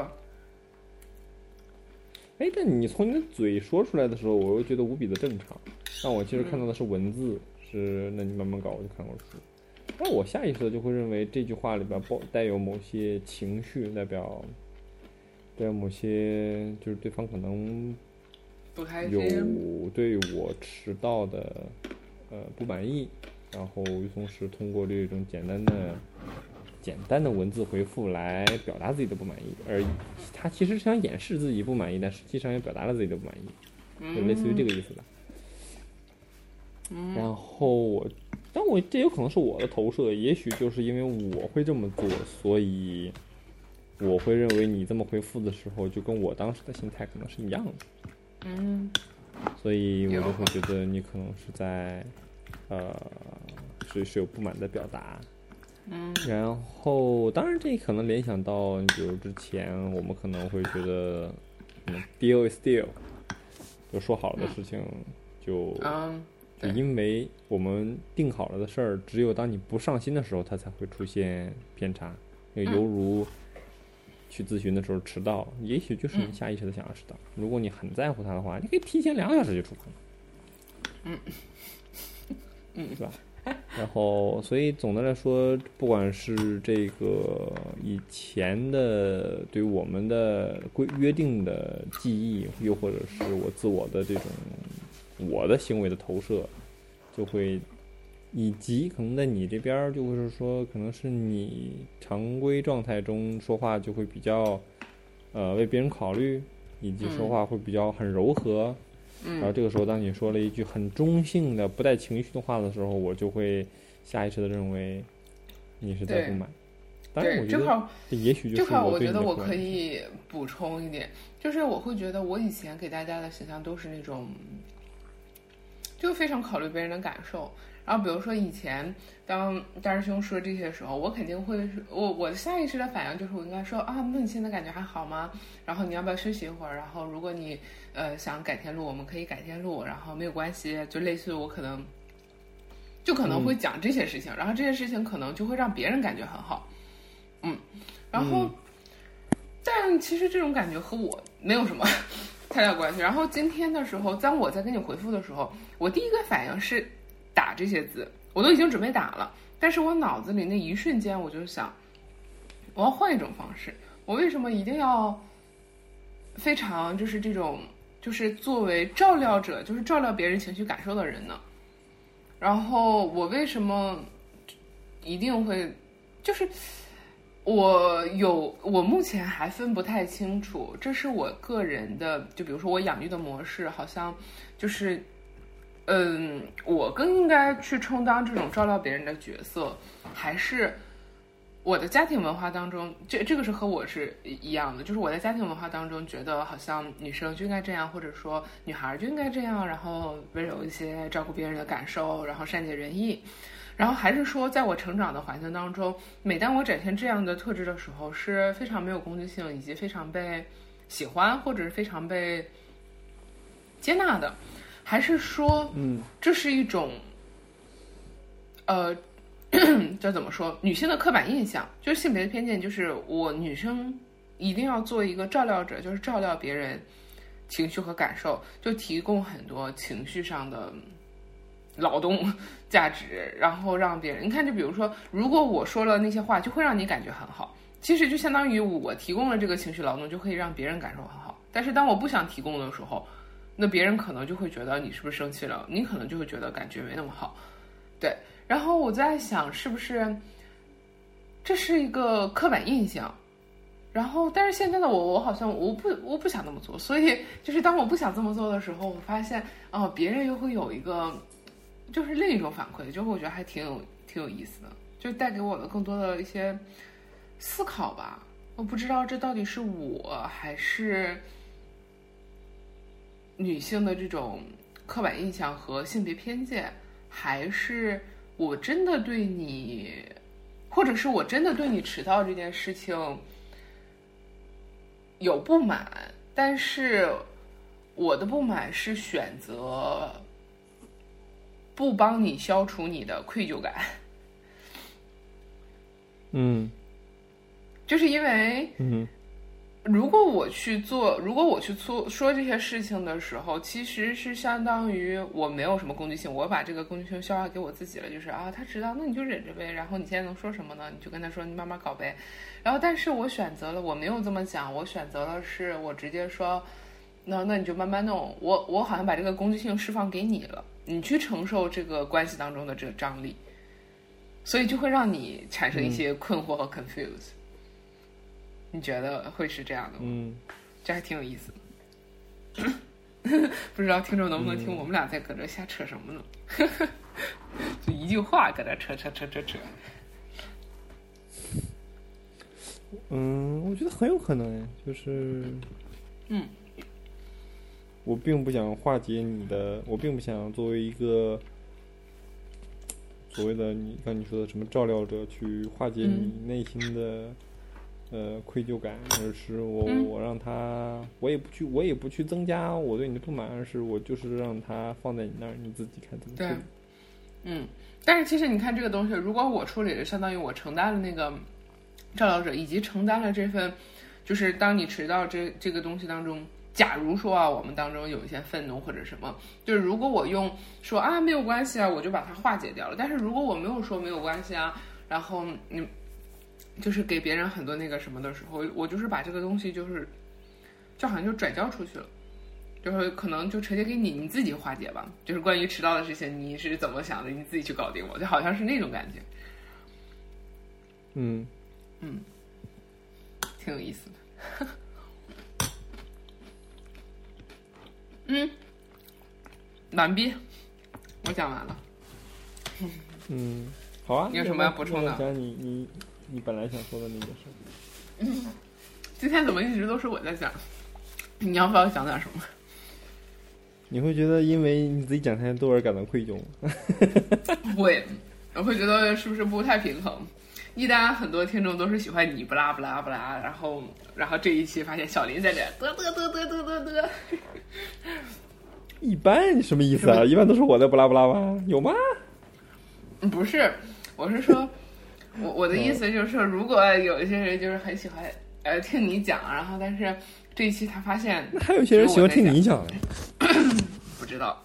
哎，但你从你的嘴说出来的时候，我又觉得无比的正常。但我其实看到的是文字，是那你慢慢搞，我就看会儿书。那我下意识的就会认为这句话里边包带有某些情绪，代表代表某些就是对方可能有。对我迟到的呃不满意，然后同时通过这种简单的简单的文字回复来表达自己的不满意，而他其实是想掩饰自己不满意，但实际上也表达了自己的不满意，就类似于这个意思吧。然后我，但我这有可能是我的投射，也许就是因为我会这么做，所以我会认为你这么回复的时候，就跟我当时的心态可能是一样的，嗯所以我就会觉得你可能是在，呃，是是有不满的表达。嗯然后，当然这可能联想到，你比如之前我们可能会觉得，嗯，deal is deal，就说好了的事情就因为我们定好了的事儿，只有当你不上心的时候，它才会出现偏差。那犹如去咨询的时候迟到，也许就是你嗯下意识的想要迟到。如果你很在乎它的话，你可以提前两个小时就出发。嗯，嗯是吧？然后，所以总的来说，不管是这个以前的对我们的规约定的记忆，又或者是我自我的这种我的行为的投射，就会以及可能在你这边儿，就会是说，可能是你常规状态中说话就会比较呃为别人考虑，以及说嗯话会比较很柔和，然后嗯这个时候，当你说了一句很中性的、不带情绪的话的时候，我就会下意识的认为你是在不满。当然，我对，觉得正好这也许就这块儿是我觉得我可以补充一点，就是我会觉得我以前给大家的形象都是那种，就非常考虑别人的感受。然后比如说以前当大师兄说这些时候，我肯定会是我我的下意识的反应就是我应该说啊，那你现在感觉还好吗？然后你要不要休息一会儿？然后如果你呃想改天录，我们可以改天录，然后没有关系，就类似于我可能就可能会讲这些事情，然后这些事情可能就会让别人感觉很好，嗯，然后、但其实这种感觉和我没有什么太大关系。然后今天的时候，当我在跟你回复的时候，我第一个反应是打这些字，我都已经准备打了，但是我脑子里那一瞬间我就想，我要换一种方式，我为什么一定要非常就是这种就是作为照料者，就是照料别人情绪感受的人呢？然后我为什么一定会就是？我有，我目前还分不太清楚，这是我个人的，就比如说我养育的模式，好像就是，嗯，我更应该去充当这种照料别人的角色，还是我的家庭文化当中，这这个是和我是一样的，就是我在家庭文化当中觉得好像女生就应该这样，或者说女孩就应该这样，然后温柔一些，照顾别人的感受，然后善解人意。然后还是说，在我成长的环境当中，每当我展现这样的特质的时候，是非常没有攻击性，以及非常被喜欢，或者是非常被接纳的，还是说，嗯，这是一种，呃，这怎么说？女性的刻板印象，就是性别的偏见，就是我女生一定要做一个照料者，就是照料别人情绪和感受，就提供很多情绪上的劳动价值，然后让别人你看，就比如说，如果我说了那些话，就会让你感觉很好，其实就相当于我提供了这个情绪劳动，就可以让别人感受很好。但是当我不想提供的时候，那别人可能就会觉得你是不是生气了，你可能就会觉得感觉没那么好，对。然后我在想，是不是这是一个刻板印象？然后，但是现在的我，我好像我不我不想那么做，所以就是当我不想这么做的时候，我发现哦，别人又会有一个就是另一种反馈，就我觉得还挺有挺有意思的，就带给我的更多的一些思考吧。我不知道这到底是我还是女性的这种刻板印象和性别偏见，还是我真的对你，或者是我真的对你迟到这件事情有不满，但是我的不满是选择不帮你消除你的愧疚感，嗯就是因为嗯如果我去做，如果我去做说这些事情的时候，其实是相当于我没有什么攻击性，我把这个攻击性消化给我自己了，就是啊，他知道，那你就忍着呗。然后你现在能说什么呢？你就跟他说，你慢慢搞呗。然后，但是我选择了，我没有这么讲，我选择了是我直接说，那那你就慢慢弄。我我好像把这个攻击性释放给你了，你去承受这个关系当中的这个张力，所以就会让你产生一些困惑和 confuse。你觉得会是这样的吗？嗯，这还挺有意思的。不知道听众能不能听我们俩在搁这瞎扯什么呢？就一句话搁这扯扯扯扯扯。嗯，我觉得很有可能哎，就是，嗯，我并不想化解你的，我并不想作为一个所谓的你刚你说的什么照料者去化解你内心的、呃愧疚感，而是我、嗯我让他，我也不去，我也不去增加我对你的不满，而是我就是让他放在你那儿，你自己看怎么处对理。嗯，但是其实你看这个东西，如果我处理了，相当于我承担了那个照料者，以及承担了这份，就是当你迟到这这个东西当中，假如说啊，我们当中有一些愤怒或者什么，就是如果我用说啊没有关系啊，我就把它化解掉了。但是如果我没有说没有关系啊，然后你，就是给别人很多那个什么的时候，我就是把这个东西就是，就好像就转交出去了。就是可能就直接给你你自己化解吧，就是关于迟到的事情，你是怎么想的，你自己去搞定我，就好像是那种感觉，嗯，挺有意思的。嗯，完毕，我讲完了。嗯，好啊，你有什么要补充的那讲你你你本来想说的那个事儿。今天怎么一直都是我在讲？你要不要讲点什么？你会觉得因为你自己讲太多而感到愧疚吗？不 会，我会觉得是不是不太平衡？一旦很多听众都是喜欢你不拉不拉不拉，然后然后这一期发现小林在这嘚嘚嘚嘚嘚嘚嘚，一般什么意思啊？一般都是我在不拉不拉吧？有吗？嗯不是，我是说，我我的意思就是说，如果有一些人就是很喜欢呃听你讲，然后但是这一期他发现那还有些人喜欢听你讲的。不知道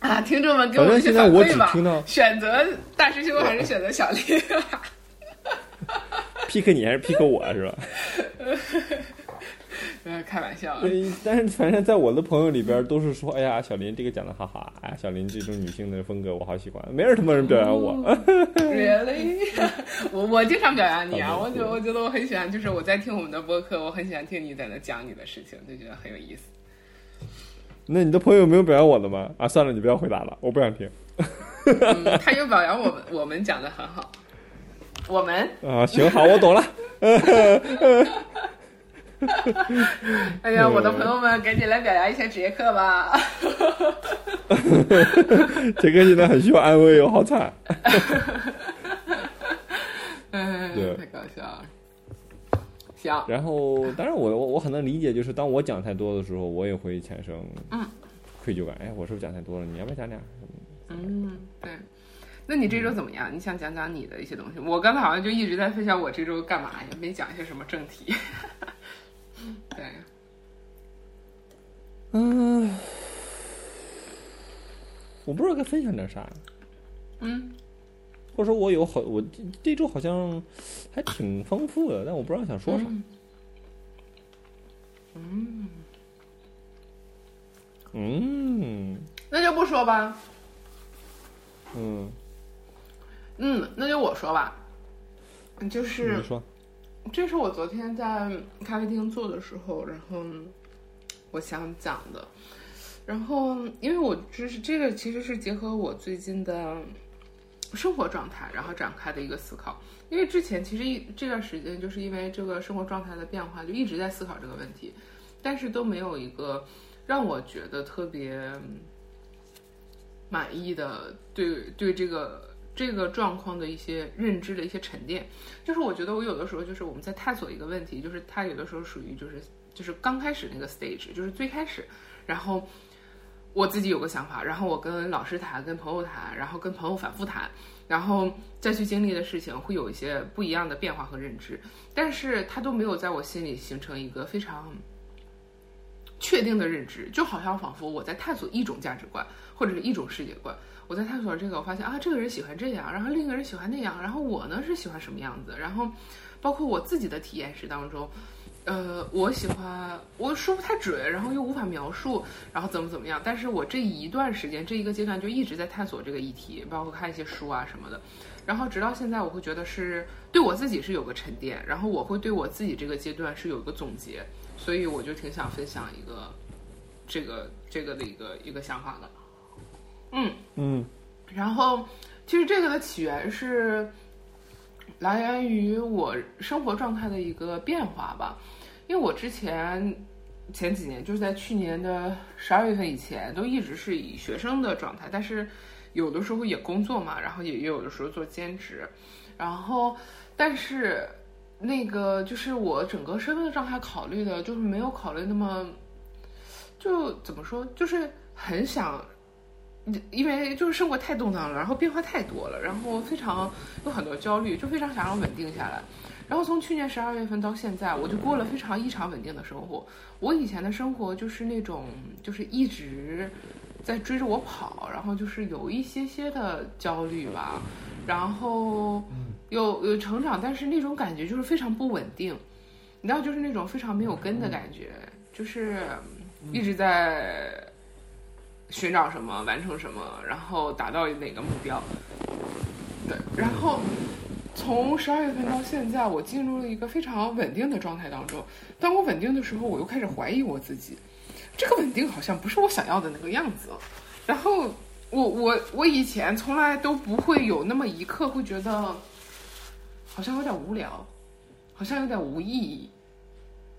啊，听众们给我们去现在我反馈吧选择大师兄还是选择小林？Pick 你还是 pick 我是吧？呃，开玩笑但是反正在我的朋友里边都是说，哎呀，小林这个讲的好好啊，哎呀，小林这种女性的风格我好喜欢，没人他妈人表扬我。Really？我我经常表扬你啊，我觉得我觉得我很喜欢，就是我在听我们的播客，我很喜欢听你在那讲你的事情，就觉得很有意思。那你的朋友没有表扬我的吗？啊，算了，你不要回答了，我不想听。嗯，他有表扬我们，我们讲的很好。我们，啊，行，好，我懂了。哎呀，我的朋友们，赶紧来表扬一下职业课吧。杰 哥现在很需要安慰哦，好惨。哎，对太搞笑了。行，然后，当然我我我很能理解，就是当我讲太多的时候，我也会产生嗯愧疚感。哎，我是不是讲太多了？你要不要讲点？嗯，对。那你这周怎么样？你想讲讲你的一些东西？我刚才好像就一直在分享我这周干嘛，也没讲一些什么正题。对，嗯，我不知道该分享点啥，嗯，或者说我有好，我这这周好像还挺丰富的，但我不知道想说啥。嗯嗯，嗯那就不说吧。嗯，嗯，那就我说吧。就是这是我昨天在咖啡厅做的时候，然后我想讲的。然后，因为我就是这个，其实是结合我最近的生活状态，然后展开的一个思考。因为之前其实一这段时间，就是因为这个生活状态的变化，就一直在思考这个问题，但是都没有一个让我觉得特别满意的对对这个这个状况的一些认知的一些沉淀。就是我觉得我有的时候就是我们在探索一个问题，就是它有的时候属于就是就是刚开始那个 stage，就是最开始，然后我自己有个想法，然后我跟老师谈，跟朋友谈，然后跟朋友反复谈，然后再去经历的事情会有一些不一样的变化和认知，但是它都没有在我心里形成一个非常确定的认知，就好像仿佛我在探索一种价值观或者是一种世界观。我在探索这个，我发现啊，这个人喜欢这样，然后另一个人喜欢那样，然后我呢是喜欢什么样子，然后包括我自己的体验史当中，呃，我喜欢我说不太准，然后又无法描述，然后怎么怎么样，但是我这一段时间这一个阶段就一直在探索这个议题，包括看一些书啊什么的，然后直到现在，我会觉得是对我自己是有个沉淀，然后我会对我自己这个阶段是有一个总结，所以我就挺想分享一个这个这个的一个一个想法的，嗯。嗯然后，其实这个的起源是，来源于我生活状态的一个变化吧。因为我之前前几年就是在去年的十二月份以前，都一直是以学生的状态，但是有的时候也工作嘛，然后也也有的时候做兼职，然后但是那个就是我整个身份的状态考虑的，就是没有考虑那么就怎么说，就是很想。因为就是生活太动荡了，然后变化太多了，然后非常有很多焦虑，就非常想要稳定下来。然后从去年十二月份到现在，我就过了非常异常稳定的生活。我以前的生活就是那种，就是一直在追着我跑，然后就是有一些些的焦虑吧，然后有有成长，但是那种感觉就是非常不稳定，你知道，就是那种非常没有根的感觉，就是一直在寻找什么，完成什么，然后达到哪个目标。对，然后。从十二月份到现在，我进入了一个非常稳定的状态当中。当我稳定的时候，我又开始怀疑我自己，这个稳定好像不是我想要的那个样子。然后，我我我以前从来都不会有那么一刻会觉得，好像有点无聊，好像有点无意义。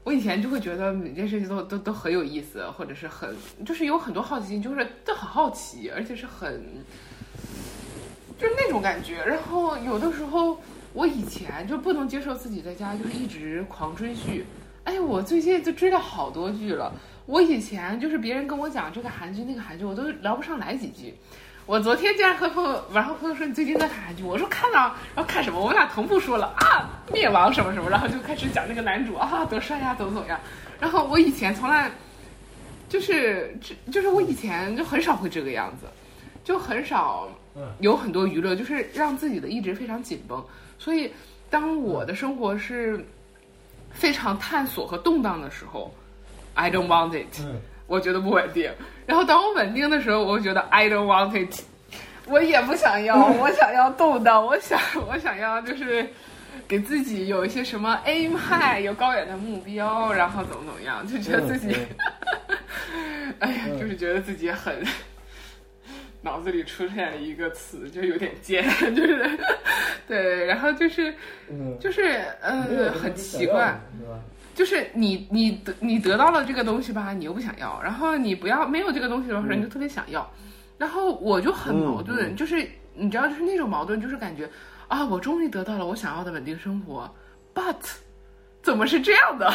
我以前就会觉得每件事情都都都很有意思，或者是很就是有很多好奇心，就是都很好奇，而且是很。就是那种感觉，然后有的时候我以前就不能接受自己在家就是一直狂追剧，哎，我最近就追了好多剧了。我以前就是别人跟我讲这个韩剧那个韩剧，我都聊不上来几句。我昨天竟然和朋友，然后朋友说你最近在看韩剧，我说看了，然后看什么？我们俩同步说了啊，灭亡什么什么，然后就开始讲那个男主啊多帅呀，怎么怎么样。然后我以前从来就是就是我以前就很少会这个样子，就很少。有很多娱乐，就是让自己的意志非常紧绷。所以，当我的生活是非常探索和动荡的时候，I don't want it，我觉得不稳定。然后，当我稳定的时候，我觉得 I don't want it，我也不想要，我想要动荡，我想，我想要就是给自己有一些什么 aim high，有高远的目标，然后怎么怎么样，就觉得自己，哎呀，就是觉得自己很。脑子里出现了一个词，就有点尖，就是，对，然后就是，就是呃，很奇怪，就是你你得你得到了这个东西吧，你又不想要，然后你不要没有这个东西的时候，你就特别想要，然后我就很矛盾，就是你知道，就是那种矛盾，就是感觉啊，我终于得到了我想要的稳定生活，but 怎么是这样的？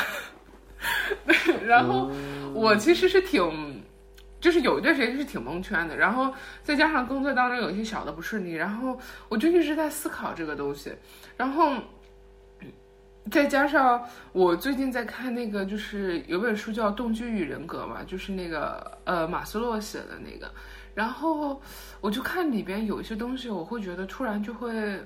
然后我其实是挺。就是有一段时间是挺蒙圈的，然后再加上工作当中有一些小的不顺利，然后我就一直在思考这个东西，然后再加上我最近在看那个，就是有本书叫《动机与人格》嘛，就是那个呃马斯洛写的那个，然后我就看里边有一些东西，我会觉得突然就会。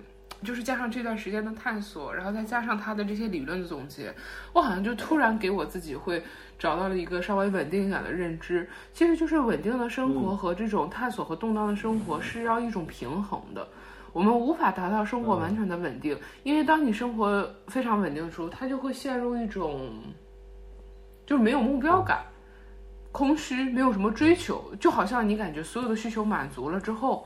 就是加上这段时间的探索，然后再加上他的这些理论的总结，我好像就突然给我自己会找到了一个稍微稳定一点的认知。其实就是稳定的生活和这种探索和动荡的生活是要一种平衡的。我们无法达到生活完全的稳定，因为当你生活非常稳定的时候，它就会陷入一种就是没有目标感、空虚，没有什么追求，就好像你感觉所有的需求满足了之后，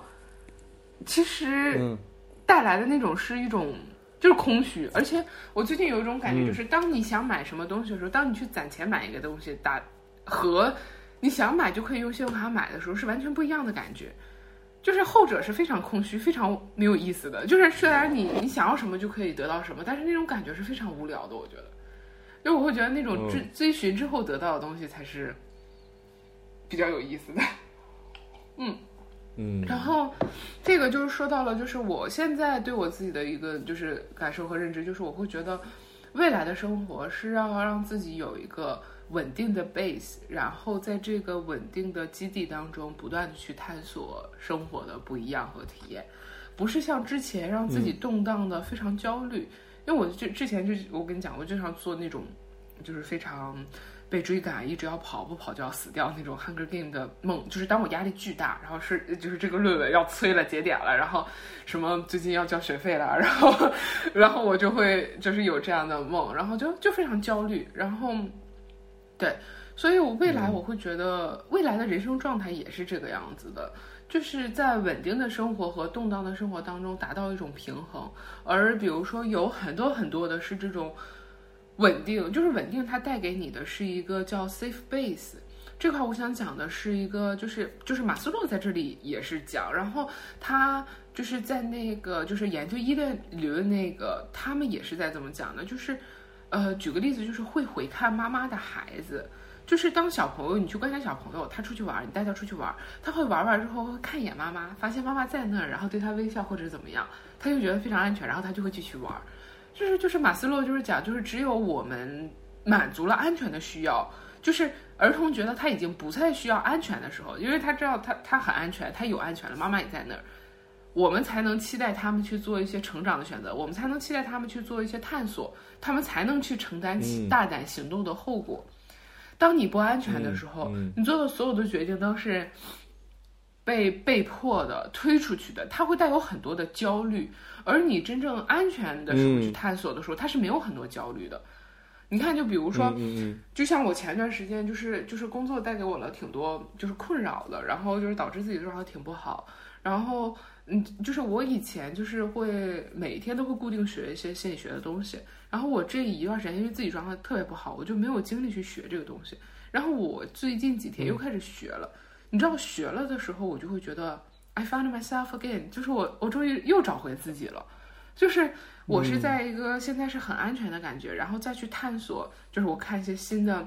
其实。带来的那种是一种就是空虚，而且我最近有一种感觉，就是当你想买什么东西的时候，当你去攒钱买一个东西，打和你想买就可以用信用卡买的时候是完全不一样的感觉，就是后者是非常空虚、非常没有意思的。就是虽然你你想要什么就可以得到什么，但是那种感觉是非常无聊的。我觉得，因为我会觉得那种追追寻之后得到的东西才是比较有意思的。嗯。嗯，然后，这个就是说到了，就是我现在对我自己的一个就是感受和认知，就是我会觉得，未来的生活是要让自己有一个稳定的 base，然后在这个稳定的基地当中，不断的去探索生活的不一样和体验，不是像之前让自己动荡的非常焦虑，因为我之之前就我跟你讲，我经常做那种，就是非常。被追赶，一直要跑，不跑就要死掉那种《Hunger Game》的梦，就是当我压力巨大，然后是就是这个论文要催了，节点了，然后什么最近要交学费了，然后 然后我就会就是有这样的梦，然后就就非常焦虑，然后对，所以我未来我会觉得未来的人生状态也是这个样子的，就是在稳定的生活和动荡的生活当中达到一种平衡。而比如说有很多很多的是这种稳定，就是稳定它带给你的是一个叫 safe base。这块我想讲的是一个，就是就是马斯洛在这里也是讲，然后他就是在那个就是研究依恋理论那个，他们也是在怎么讲的，就是呃，举个例子，就是会回看妈妈的孩子，就是当小朋友你去观察小朋友，他出去玩，你带他出去玩，他会玩完之后会看一眼妈妈，发现妈妈在那儿，然后对他微笑或者怎么样，他就觉得非常安全，然后他就会继续玩。就是就是马斯洛就是讲，就是只有我们满足了安全的需要，就是儿童觉得他已经不再需要安全的时候，因为他知道他他很安全，他有安全了，妈妈也在那儿，我们才能期待他们去做一些成长的选择，我们才能期待他们去做一些探索，他们才能去承担起大胆行动的后果。当你不安全的时候，你做的所有的决定都是被被迫的推出去的，它会带有很多的焦虑。而你真正安全的时候去探索的时候，它是没有很多焦虑的。你看，就比如说，就像我前段时间就是就是工作带给我了挺多就是困扰的，然后就是导致自己状态挺不好。然后嗯，就是我以前就是会每天都会固定学一些心理学的东西，然后我这一段时间因为自己状态特别不好，我就没有精力去学这个东西。然后我最近几天又开始学了，你知道学了的时候，我就会觉得。I found myself again，就是我，我终于又找回自己了，就是我是在一个现在是很安全的感觉，然后再去探索，就是我看一些新的，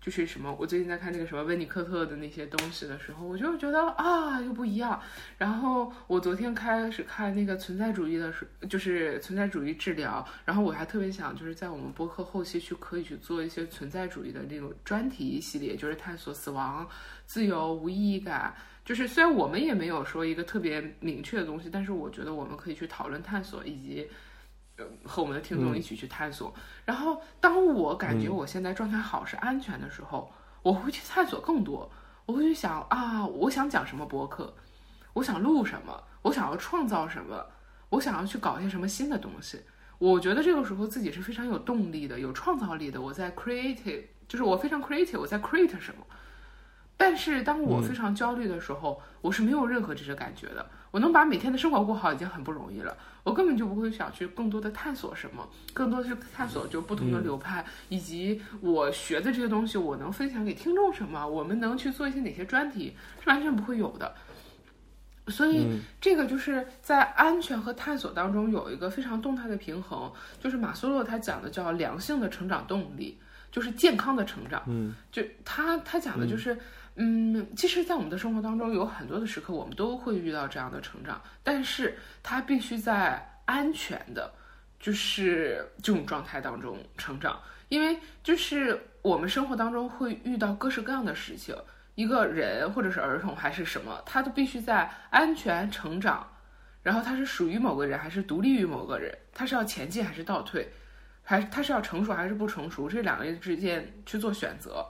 就是什么，我最近在看那个什么温尼科特的那些东西的时候，我就觉得啊，又不一样。然后我昨天开始看那个存在主义的时，就是存在主义治疗，然后我还特别想，就是在我们播客后期去可以去做一些存在主义的那种专题系列，就是探索死亡、自由、无意义感。就是虽然我们也没有说一个特别明确的东西，但是我觉得我们可以去讨论、探索，以及和我们的听众一起去探索。然后，当我感觉我现在状态好、是安全的时候，我会去探索更多。我会去想啊，我想讲什么博客，我想录什么，我想要创造什么，我想要去搞一些什么新的东西。我觉得这个时候自己是非常有动力的、有创造力的。我在 creative，就是我非常 creative，我在 create 什么。但是当我非常焦虑的时候，我是没有任何这些感觉的。我能把每天的生活过好已经很不容易了，我根本就不会想去更多的探索什么，更多的是探索就不同的流派，以及我学的这些东西，我能分享给听众什么？我们能去做一些哪些专题？是完全不会有的。所以这个就是在安全和探索当中有一个非常动态的平衡，就是马斯洛他讲的叫良性的成长动力，就是健康的成长。嗯，就他他讲的就是。嗯，其实，在我们的生活当中，有很多的时刻，我们都会遇到这样的成长，但是它必须在安全的，就是这种状态当中成长，因为就是我们生活当中会遇到各式各样的事情，一个人或者是儿童还是什么，他都必须在安全成长，然后他是属于某个人还是独立于某个人，他是要前进还是倒退，还他是要成熟还是不成熟，这两个人之间去做选择。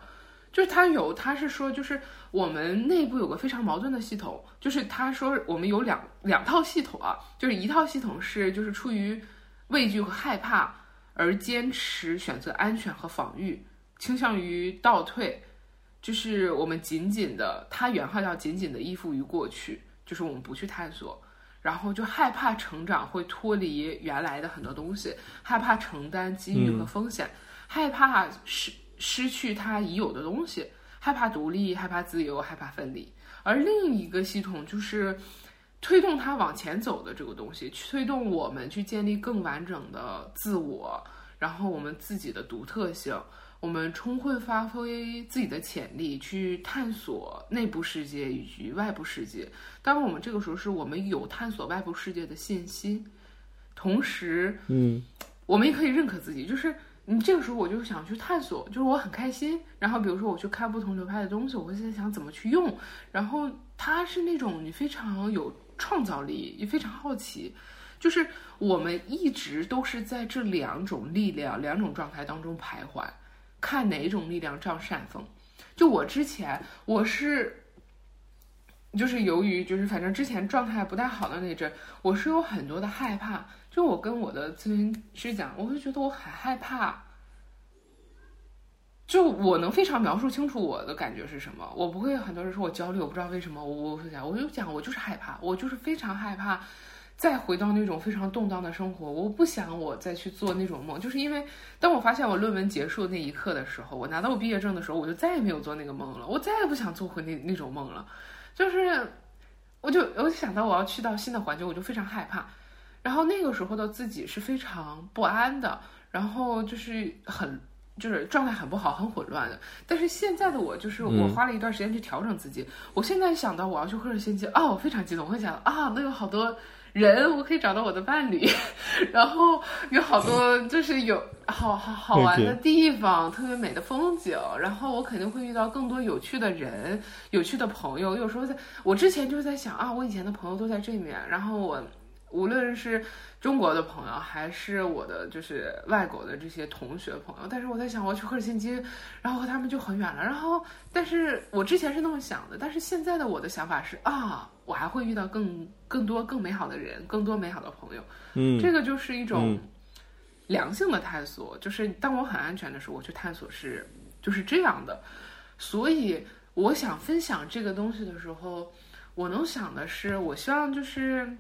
就是他有，他是说，就是我们内部有个非常矛盾的系统，就是他说我们有两两套系统啊，就是一套系统是就是出于畏惧和害怕而坚持选择安全和防御，倾向于倒退，就是我们紧紧的，他原话叫紧紧的依附于过去，就是我们不去探索，然后就害怕成长会脱离原来的很多东西，害怕承担机遇和风险，害怕是。失去他已有的东西，害怕独立，害怕自由，害怕分离。而另一个系统就是推动他往前走的这个东西，推动我们去建立更完整的自我，然后我们自己的独特性，我们充分发挥自己的潜力，去探索内部世界以及外部世界。当然，我们这个时候是我们有探索外部世界的信心，同时，嗯，我们也可以认可自己，就是。你这个时候我就想去探索，就是我很开心。然后比如说我去看不同流派的东西，我会在想怎么去用。然后它是那种你非常有创造力，也非常好奇。就是我们一直都是在这两种力量、两种状态当中徘徊，看哪种力量占上风。就我之前我是，就是由于就是反正之前状态不太好的那阵，我是有很多的害怕。就我跟我的咨询师讲，我会觉得我很害怕。就我能非常描述清楚我的感觉是什么，我不会很多人说我焦虑，我不知道为什么，我我会讲，我就讲我就是害怕，我就是非常害怕再回到那种非常动荡的生活，我不想我再去做那种梦，就是因为当我发现我论文结束那一刻的时候，我拿到我毕业证的时候，我就再也没有做那个梦了，我再也不想做回那那种梦了，就是我就我想到我要去到新的环境，我就非常害怕，然后那个时候的自己是非常不安的，然后就是很。就是状态很不好，很混乱的。但是现在的我，就是我花了一段时间去调整自己。我现在想到我要去赫尔辛基，哦，我非常激动。我会想啊，那有好多人，我可以找到我的伴侣，然后有好多 就是有好好好玩的地方，特别美的风景。然后我肯定会遇到更多有趣的人，有趣的朋友。有时候在我之前就是在想啊，我以前的朋友都在这面，然后我。无论是中国的朋友，还是我的就是外国的这些同学朋友，但是我在想，我要去赫尔辛基，然后和他们就很远了。然后，但是我之前是那么想的，但是现在的我的想法是啊，我还会遇到更更多更美好的人，更多美好的朋友。嗯，这个就是一种良性的探索，就是当我很安全的时候，我去探索是就是这样的。所以我想分享这个东西的时候，我能想的是，我希望就是。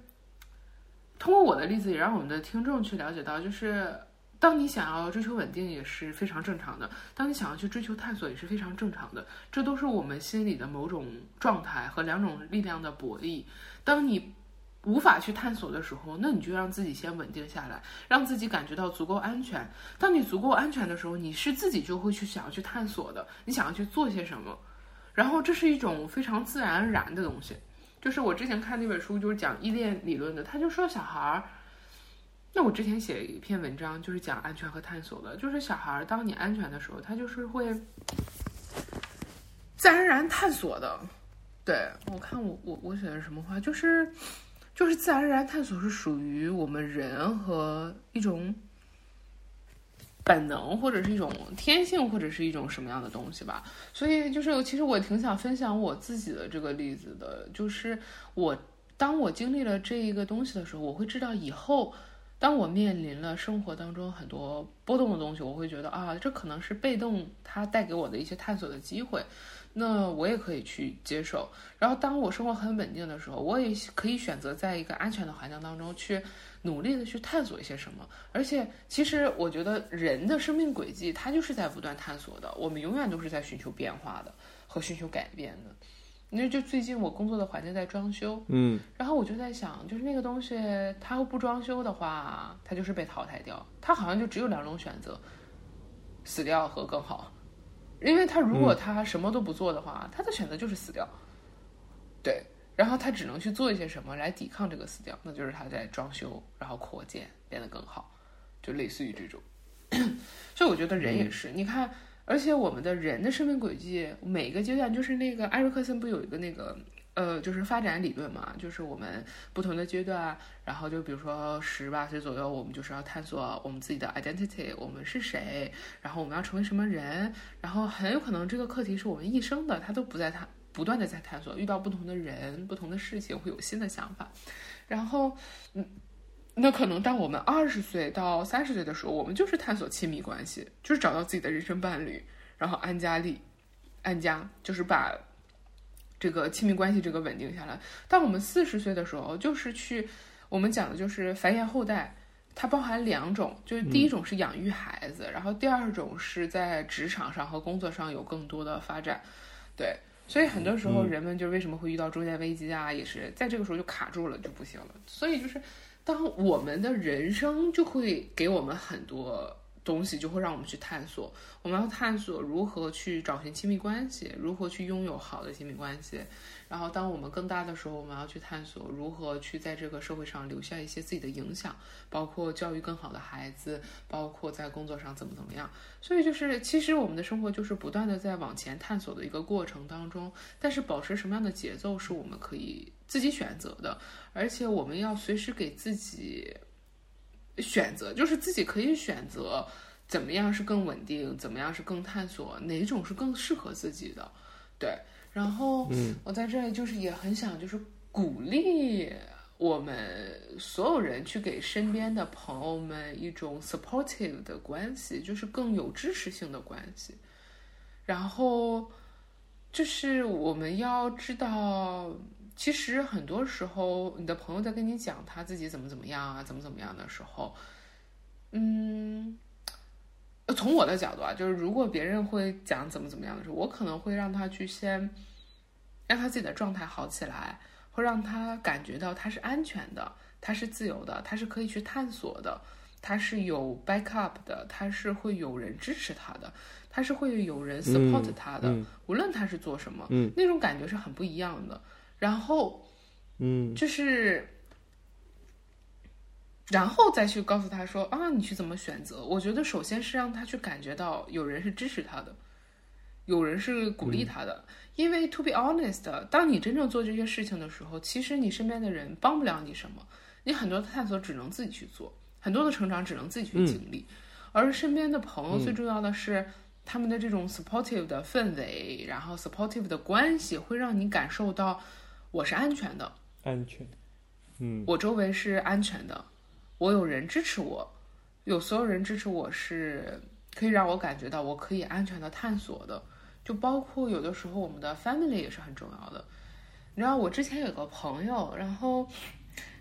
通过我的例子，也让我们的听众去了解到，就是当你想要追求稳定也是非常正常的，当你想要去追求探索也是非常正常的，这都是我们心里的某种状态和两种力量的博弈。当你无法去探索的时候，那你就让自己先稳定下来，让自己感觉到足够安全。当你足够安全的时候，你是自己就会去想要去探索的，你想要去做些什么，然后这是一种非常自然而然的东西。就是我之前看那本书，就是讲依恋理论的，他就说小孩儿。那我之前写一篇文章，就是讲安全和探索的，就是小孩儿，当你安全的时候，他就是会自然而然探索的。对我看我我我写的什么话，就是就是自然而然探索是属于我们人和一种。本能或者是一种天性，或者是一种什么样的东西吧。所以就是，其实我挺想分享我自己的这个例子的，就是我当我经历了这一个东西的时候，我会知道以后，当我面临了生活当中很多波动的东西，我会觉得啊，这可能是被动它带给我的一些探索的机会。那我也可以去接受。然后当我生活很稳定的时候，我也可以选择在一个安全的环境当中去。努力的去探索一些什么，而且其实我觉得人的生命轨迹它就是在不断探索的，我们永远都是在寻求变化的和寻求改变的。那就最近我工作的环境在装修，嗯，然后我就在想，就是那个东西它不装修的话，它就是被淘汰掉，它好像就只有两种选择，死掉和更好，因为它如果它什么都不做的话，它的选择就是死掉，对。然后他只能去做一些什么来抵抗这个死掉，那就是他在装修，然后扩建变得更好，就类似于这种。所以我觉得人也是，你看，而且我们的人的生命轨迹，每一个阶段，就是那个艾瑞克森不有一个那个呃，就是发展理论嘛，就是我们不同的阶段，然后就比如说十八岁左右，我们就是要探索我们自己的 identity，我们是谁，然后我们要成为什么人，然后很有可能这个课题是我们一生的，他都不在他。不断的在探索，遇到不同的人、不同的事情，会有新的想法。然后，嗯，那可能当我们二十岁到三十岁的时候，我们就是探索亲密关系，就是找到自己的人生伴侣，然后安家立安家，就是把这个亲密关系这个稳定下来。当我们四十岁的时候，就是去我们讲的就是繁衍后代，它包含两种，就是第一种是养育孩子，然后第二种是在职场上和工作上有更多的发展，对。所以很多时候，人们就是为什么会遇到中年危机啊，也是在这个时候就卡住了，就不行了。所以就是，当我们的人生就会给我们很多东西，就会让我们去探索。我们要探索如何去找寻亲密关系，如何去拥有好的亲密关系。然后，当我们更大的时候，我们要去探索如何去在这个社会上留下一些自己的影响，包括教育更好的孩子，包括在工作上怎么怎么样。所以，就是其实我们的生活就是不断的在往前探索的一个过程当中。但是，保持什么样的节奏是我们可以自己选择的，而且我们要随时给自己选择，就是自己可以选择怎么样是更稳定，怎么样是更探索，哪种是更适合自己的，对。然后，我在这里就是也很想，就是鼓励我们所有人去给身边的朋友们一种 supportive 的关系，就是更有支持性的关系。然后就是我们要知道，其实很多时候你的朋友在跟你讲他自己怎么怎么样啊，怎么怎么样的时候，嗯。从我的角度啊，就是如果别人会讲怎么怎么样的时候，我可能会让他去先让他自己的状态好起来，会让他感觉到他是安全的，他是自由的，他是可以去探索的，他是有 backup 的，他是会有人支持他的，他是会有人 support 他的，无论他是做什么，那种感觉是很不一样的。然后，嗯，就是。然后再去告诉他说啊，你去怎么选择？我觉得首先是让他去感觉到有人是支持他的，有人是鼓励他的。因为 to be honest，当你真正做这些事情的时候，其实你身边的人帮不了你什么，你很多的探索只能自己去做，很多的成长只能自己去经历。而身边的朋友最重要的是他们的这种 supportive 的氛围，然后 supportive 的关系，会让你感受到我是安全的，安全，嗯，我周围是安全的。我有人支持我，有所有人支持我是可以让我感觉到我可以安全的探索的，就包括有的时候我们的 family 也是很重要的。你知道我之前有个朋友，然后，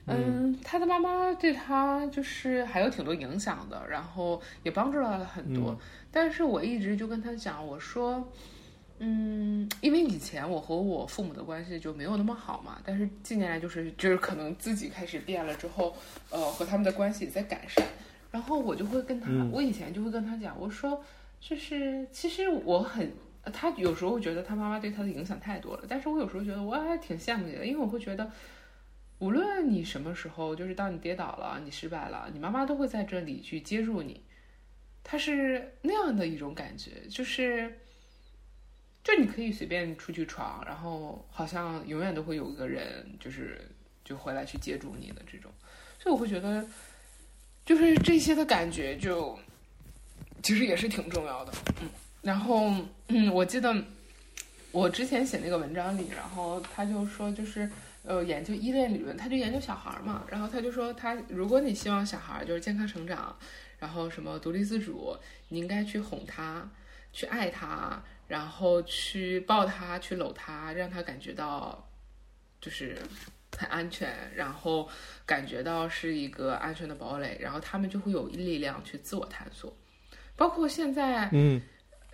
嗯，他的妈妈对他就是还有挺多影响的，然后也帮助到了很多。但是我一直就跟他讲，我说。嗯，因为以前我和我父母的关系就没有那么好嘛，但是近年来就是就是可能自己开始变了之后，呃，和他们的关系也在改善。然后我就会跟他，我以前就会跟他讲，我说就是其实我很，他有时候觉得他妈妈对他的影响太多了，但是我有时候觉得我还挺羡慕你的，因为我会觉得，无论你什么时候，就是当你跌倒了，你失败了，你妈妈都会在这里去接住你，他是那样的一种感觉，就是。就你可以随便出去闯，然后好像永远都会有个人，就是就回来去接住你的这种，所以我会觉得，就是这些的感觉，就其实也是挺重要的。嗯，然后嗯，我记得我之前写那个文章里，然后他就说，就是呃，研究依恋理论，他就研究小孩嘛，然后他就说，他如果你希望小孩就是健康成长，然后什么独立自主，你应该去哄他，去爱他。然后去抱他，去搂他，让他感觉到就是很安全，然后感觉到是一个安全的堡垒，然后他们就会有力量去自我探索。包括现在，嗯，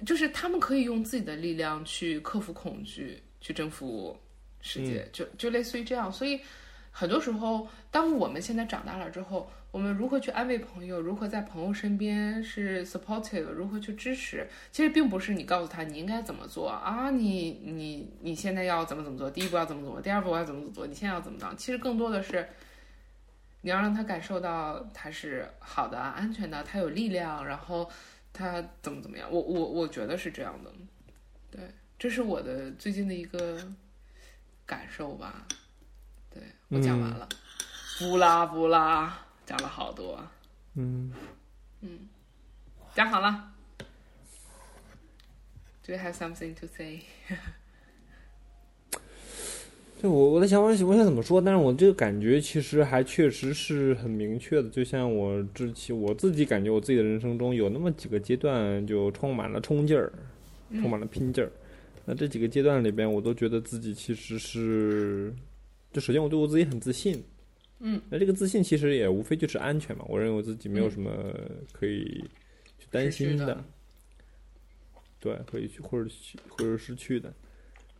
就是他们可以用自己的力量去克服恐惧，去征服世界，就就类似于这样。所以很多时候，当我们现在长大了之后。我们如何去安慰朋友？如何在朋友身边是 supportive？如何去支持？其实并不是你告诉他你应该怎么做啊，你你你现在要怎么怎么做？第一步要怎么做？第二步我要怎么怎么做？你现在要怎么当？其实更多的是你要让他感受到他是好的、安全的，他有力量，然后他怎么怎么样？我我我觉得是这样的，对，这是我的最近的一个感受吧。对我讲完了，不啦不啦。讲了好多，嗯，嗯，讲好了。Do you have something to say？就我我在想法，我想怎么说？但是我这个感觉其实还确实是很明确的。就像我之前我自己感觉，我自己的人生中有那么几个阶段，就充满了冲劲儿，充满了拼劲儿。那这几个阶段里边，我都觉得自己其实是，就首先我对我自己很自信。嗯，那这个自信其实也无非就是安全嘛。我认为我自己没有什么可以去担心的，对，可以去或者去或者失去的。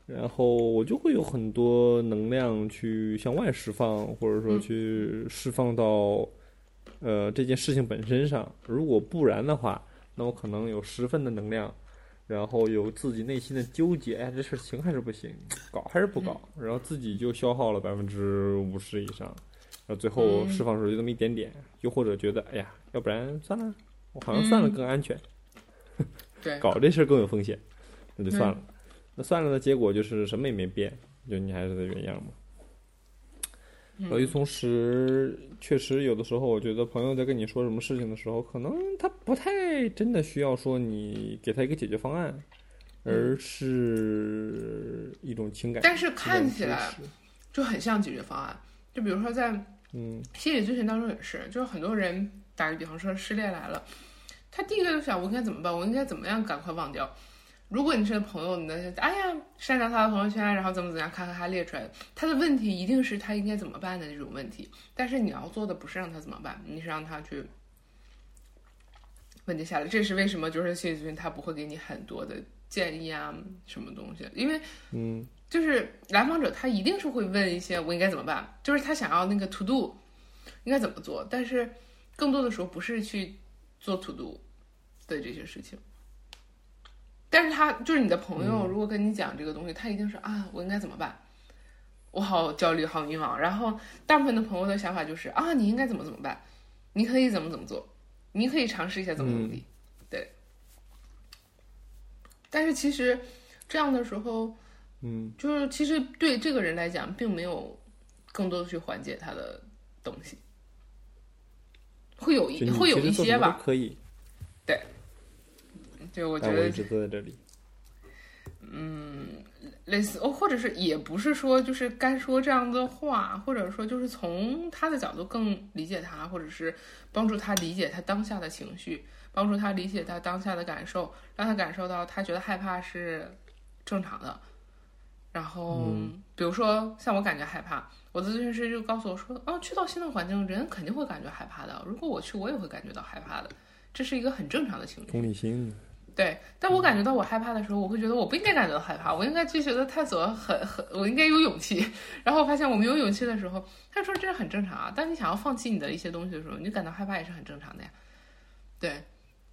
然后我就会有很多能量去向外释放，或者说去释放到呃这件事情本身上。如果不然的话，那我可能有十分的能量，然后有自己内心的纠结，哎，这事行还是不行，搞还是不搞，然后自己就消耗了百分之五十以上。然后最后释放出就那么一点点，又或者觉得，哎呀，要不然算了，我好像算了更安全。对，搞这事儿更有风险，那就算了。那算了的结果就是什么也没变，就你还是那原样嘛。所以同时，确实有的时候，我觉得朋友在跟你说什么事情的时候，可能他不太真的需要说你给他一个解决方案，而是一种情感。但是看起来就很像解决方案。就比如说在嗯心理咨询当中也是，就是很多人打个比方说失恋来了，他第一个就想我应该怎么办？我应该怎么样赶快忘掉？如果你是朋友，你的哎呀删掉他的朋友圈，然后怎么怎么样，咔咔咔列出来，他的问题一定是他应该怎么办的这种问题。但是你要做的不是让他怎么办，你是让他去问题下来。这是为什么？就是心理咨询他不会给你很多的建议啊，什么东西？因为嗯就是来访者他一定是会问一些我应该怎么办，就是他想要那个 to do 应该怎么做，但是更多的时候不是去做 to do 的这些事情。但是他就是你的朋友，如果跟你讲这个东西，他一定是啊，我应该怎么办？我好焦虑，好迷茫。然后大部分的朋友的想法就是啊，你应该怎么怎么办？你可以怎么怎么做？你可以尝试一下怎么怎么地，对。但是其实这样的时候，嗯就是其实对这个人来讲，并没有更多的去缓解他的东西，会有一会有一些吧都，可以，就我觉得但我一直坐在这里。类似哦，或者是也不是说就是该说这样的话，或者说就是从他的角度更理解他，或者是帮助他理解他当下的情绪，帮助他理解他当下的感受，让他感受到他觉得害怕是正常的。然后，比如说像我感觉害怕，我的咨询师就告诉我说，哦，去到新的环境，人肯定会感觉害怕的。如果我去，我也会感觉到害怕的，这是一个很正常的情绪。同理心，对，但我感觉到我害怕的时候，我会觉得我不应该感觉到害怕，我应该就觉得探索很很，我应该有勇气。然后我发现我没有勇气的时候，他说这是很正常啊。当你想要放弃你的一些东西的时候，你感到害怕也是很正常的呀。对，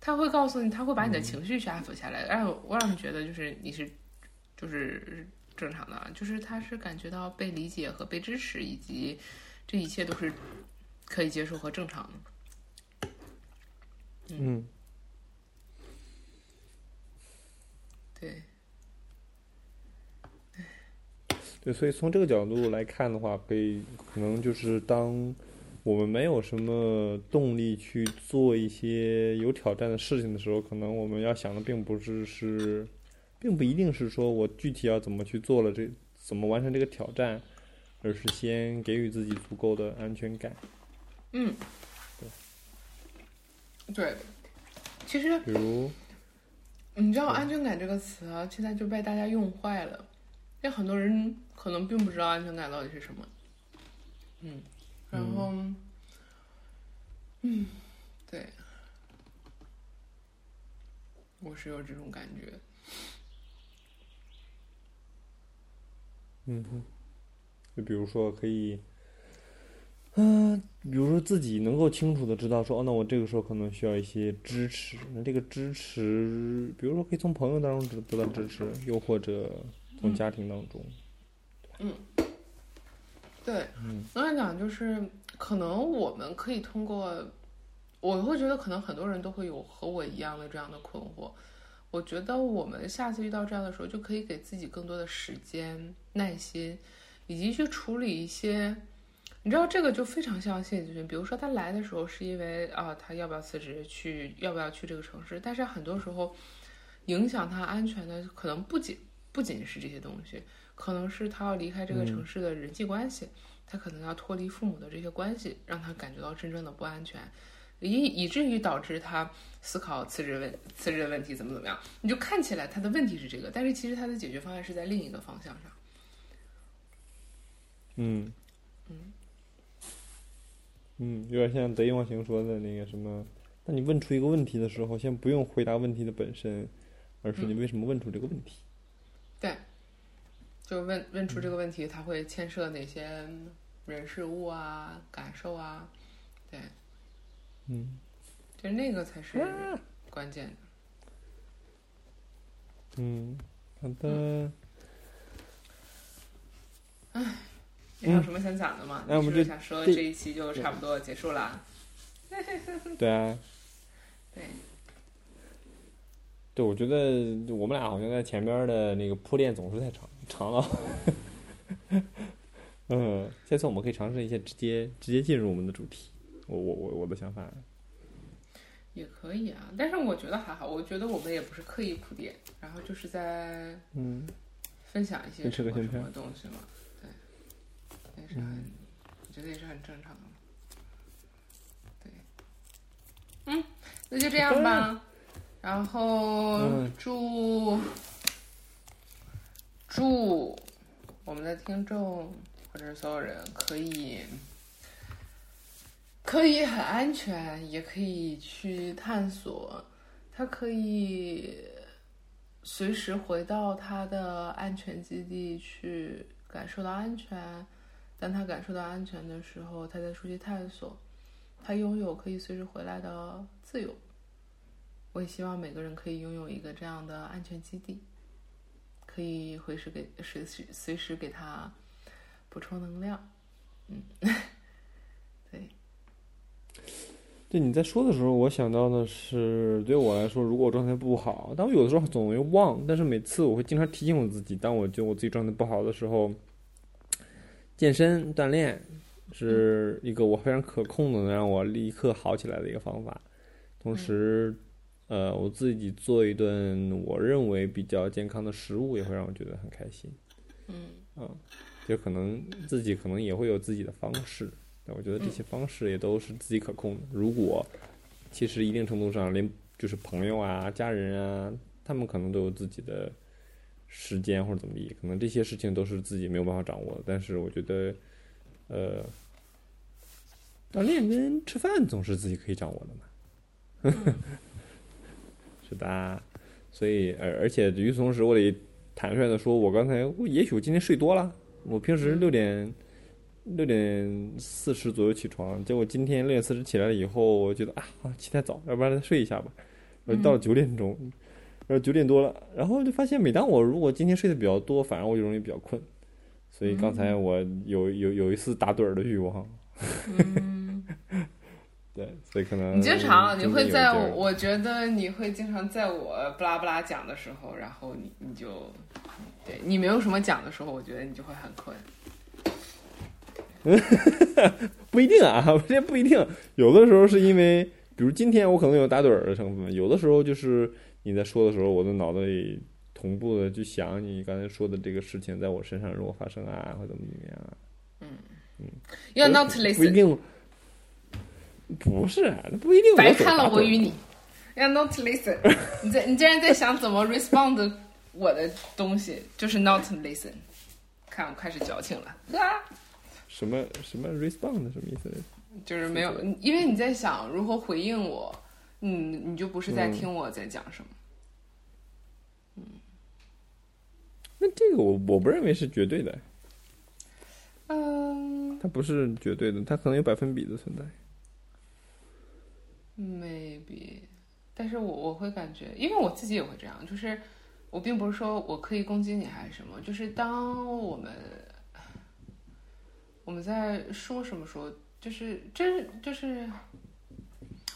他会告诉你，他会把你的情绪安抚下来，让我让你觉得就是你是就是正常的，就是他是感觉到被理解和被支持，以及这一切都是可以接受和正常的。嗯对，对，所以从这个角度来看的话，可以可能就是当我们没有什么动力去做一些有挑战的事情的时候，可能我们要想的并不是是，并不一定是说我具体要怎么去做了这怎么完成这个挑战，而是先给予自己足够的安全感。嗯，对，其实比如，你知道“安全感”这个词啊，现在就被大家用坏了，因为很多人可能并不知道安全感到底是什么。嗯，然后，嗯，对，我是有这种感觉。嗯哼，就比如说可以，嗯、比如说自己能够清楚的知道说，哦，那我这个时候可能需要一些支持。那这个支持，比如说可以从朋友当中得得到支持，又或者从家庭当中。嗯对，嗯我想讲就是，可能我们可以通过，我会觉得可能很多人都会有和我一样的这样的困惑。我觉得我们下次遇到这样的时候，就可以给自己更多的时间、耐心，以及去处理一些，你知道这个就非常像心理咨询。比如说他来的时候是因为啊，他要不要辞职，去要不要去这个城市，但是很多时候影响他安全的可能不仅不仅是这些东西，可能是他要离开这个城市的人际关系，他可能要脱离父母的这些关系，让他感觉到真正的不安全，以以至于导致他思考辞职问辞职的问题怎么怎么样。你就看起来他的问题是这个，但是其实他的解决方案是在另一个方向上。嗯嗯，有点像得意忘形说的那个什么，那你问出一个问题的时候，先不用回答问题的本身，而是你为什么问出这个问题。对，就问问出这个问题，它会牵涉哪些人事物啊、感受啊？对，嗯就那个才是关键的。嗯，好的。你还有什么想讲的吗？那我们就是想说这这一期就差不多结束了？对啊，对，对，我觉得我们俩好像在前边的那个铺垫总是太长长了。嗯，下次我们可以尝试一下直接直接进入我们的主题。我我我我的想法，也可以啊。但是我觉得还好，我觉得我们也不是刻意铺垫，然后就是在嗯分享一些吃什么什么东西嘛。对，也是很，我觉得也是很正常的。对，嗯，那就这样吧。然后嗯祝祝我们的听众或者所有人可以可以很安全，也可以去探索，他可以随时回到他的安全基地去感受到安全。当他感受到安全的时候，他再出去探索，他拥有可以随时回来的自由。我也希望每个人可以拥有一个这样的安全基地，可以随时给随时随时给他补充能量。嗯，对，对你在说的时候，我想到的是，对我来说，如果我状态不好，但我有的时候总会忘，但是每次我会经常提醒我自己，当我觉得我自己状态不好的时候，健身锻炼是一个我非常可控的，能让我立刻好起来的一个方法。同时，呃，我自己做一顿我认为比较健康的食物，也会让我觉得很开心。嗯嗯，就可能自己可能也会有自己的方式，但我觉得这些方式也都是自己可控的。如果其实一定程度上，连就是朋友啊、家人啊，他们可能都有自己的时间或者怎么地，可能这些事情都是自己没有办法掌握的。但是我觉得，呃，锻炼跟吃饭总是自己可以掌握的嘛。是的，啊所以而而且与此同时，我得坦率的说，我刚才我也许我今天睡多了，我平时六点六点四十左右起床，结果今天六点四十起来了以后，我觉得啊啊起太早，要不然再睡一下吧，我到了九点钟，然后九点多了，然后就发现每当我如果今天睡得比较多，反而我就容易比较困，所以刚才我有有有一次打盹儿的欲望，嗯，对，所以可能你经常你会在我觉得你会经常在我不拉不拉讲的时候，然后你你就对你没有什么讲的时候，我觉得你就会很困。不一定啊，这不一定。有的时候是因为，比如今天我可能有打盹儿的成分，有的时候就是你在说的时候，我的脑子里同步的就想你刚才说的这个事情在我身上如果发生啊，或怎么怎么样啊，You're not listen，定。不是，啊不一定。白看了我与你。你。You're not listen，你在你竟然在想怎么 respond 我的东西，就是 not listen。看我开始矫情了，啊，什么什么 respond 什么意思？就是没有，因为你在想如何回应我，嗯，你就不是在嗯听我在讲什么。嗯那这个我我不认为是绝对的，嗯它不是绝对的，它可能有百分比的存在。，maybe，但是我我会感觉，因为我自己也会这样，就是我并不是说我刻意攻击你还是什么，就是当我们我们在说什么时候，就是真就是，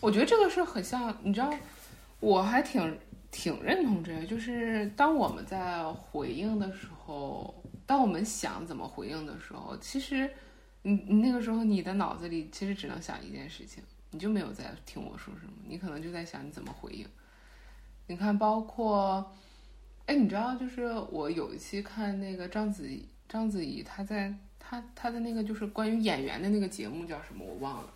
我觉得这个是很像，你知道，我还挺挺认同这个，就是当我们在回应的时候，当我们想怎么回应的时候，其实你你那个时候你的脑子里其实只能想一件事情，你就没有在听我说什么，你可能就在想你怎么回应。你看，包括，哎，你知道，就是我有一期看那个章子怡，章子怡她在她她的那个就是关于演员的那个节目叫什么我忘了，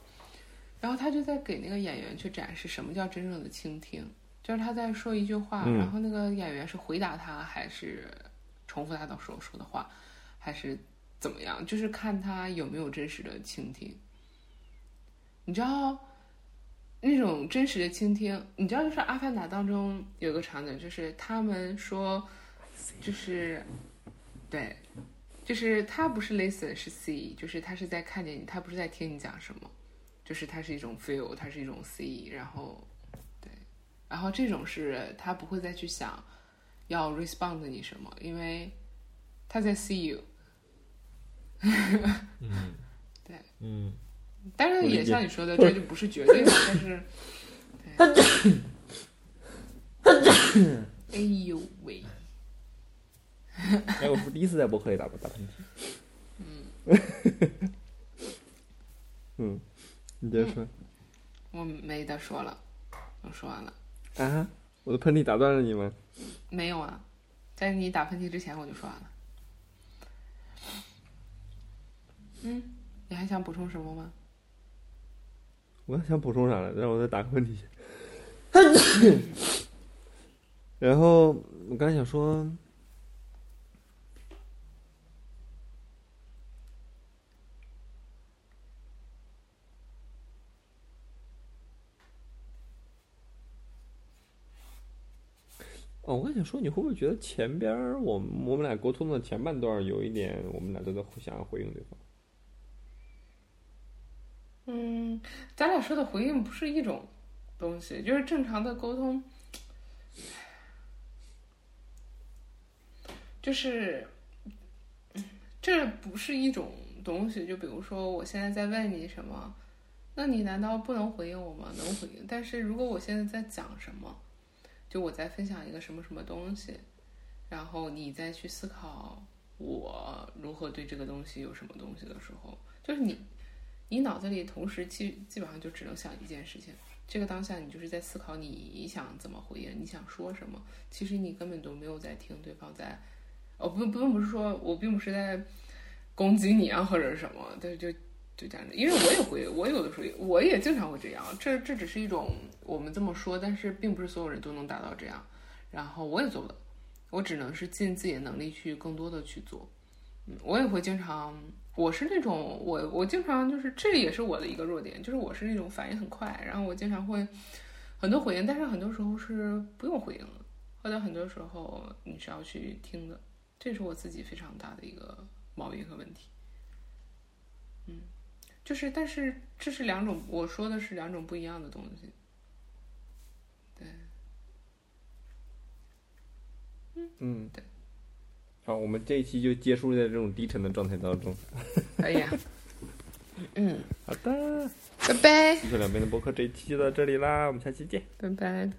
然后他就在给那个演员去展示什么叫真正的倾听，就是他在说一句话，嗯然后那个演员是回答他还是重复他的所说的话，还是怎么样，就是看他有没有真实的倾听。你知道那种真实的倾听，你知道就是《阿凡达》当中有个场景，就是他们说，就是对，就是他不是 listen 是 see，就是他是在看见你，他不是在听你讲什么，就是它是一种 feel，它是一种 see，然后对，然后这种是他不会再去想要 respond 你什么，因为他在 see you。嗯，当然也我理解像你说的，这就不是绝对的，但是，哎呦喂，哎，我是第一次在博客里打打喷嚏。嗯，嗯，你接着说。我没得说了，我说完了，啊，我的喷嚏打断了你吗？没有啊，在你打喷嚏之前我就说完了。嗯，你还想补充什么吗？我想补充啥来着？让我再打个喷嚏。然后我刚才想说，我刚想说，你会不会觉得前边我我们俩沟通的前半段有一点，我们俩都在互相回应对方？嗯，咱俩说的回应不是一种东西，就是正常的沟通，就是这不是一种东西。就比如说，我现在在问你什么，那你难道不能回应我吗？能回应。但是如果我现在在讲什么，就我在分享一个什么什么东西，然后你再去思考我如何对这个东西有什么东西的时候，就是你。你脑子里同时基基本上就只能想一件事情，这个当下你就是在思考你想怎么回应，你想说什么。其实你根本都没有在听对方在，哦不不并不是说我并不是在攻击你啊或者什么，对就就这样的，因为我也会，我有的时候我也经常会这样，这这只是一种我们这么说，但是并不是所有人都能达到这样，然后我也做不到，我只能是尽自己的能力去更多的去做，我也会经常。我是那种我我经常就是这也是我的一个弱点，就是我是那种反应很快，然后我经常会很多回应，但是很多时候是不用回应的，或者很多时候你是要去听的，这是我自己非常大的一个毛病和问题。嗯，就是但是这是两种，我说的是两种不一样的东西。对，嗯嗯对。好，我们这一期就结束在这种低沉的状态当中。可以啊。嗯，好的，拜拜。一说两边的博客这一期就到这里啦，我们下期见，拜拜。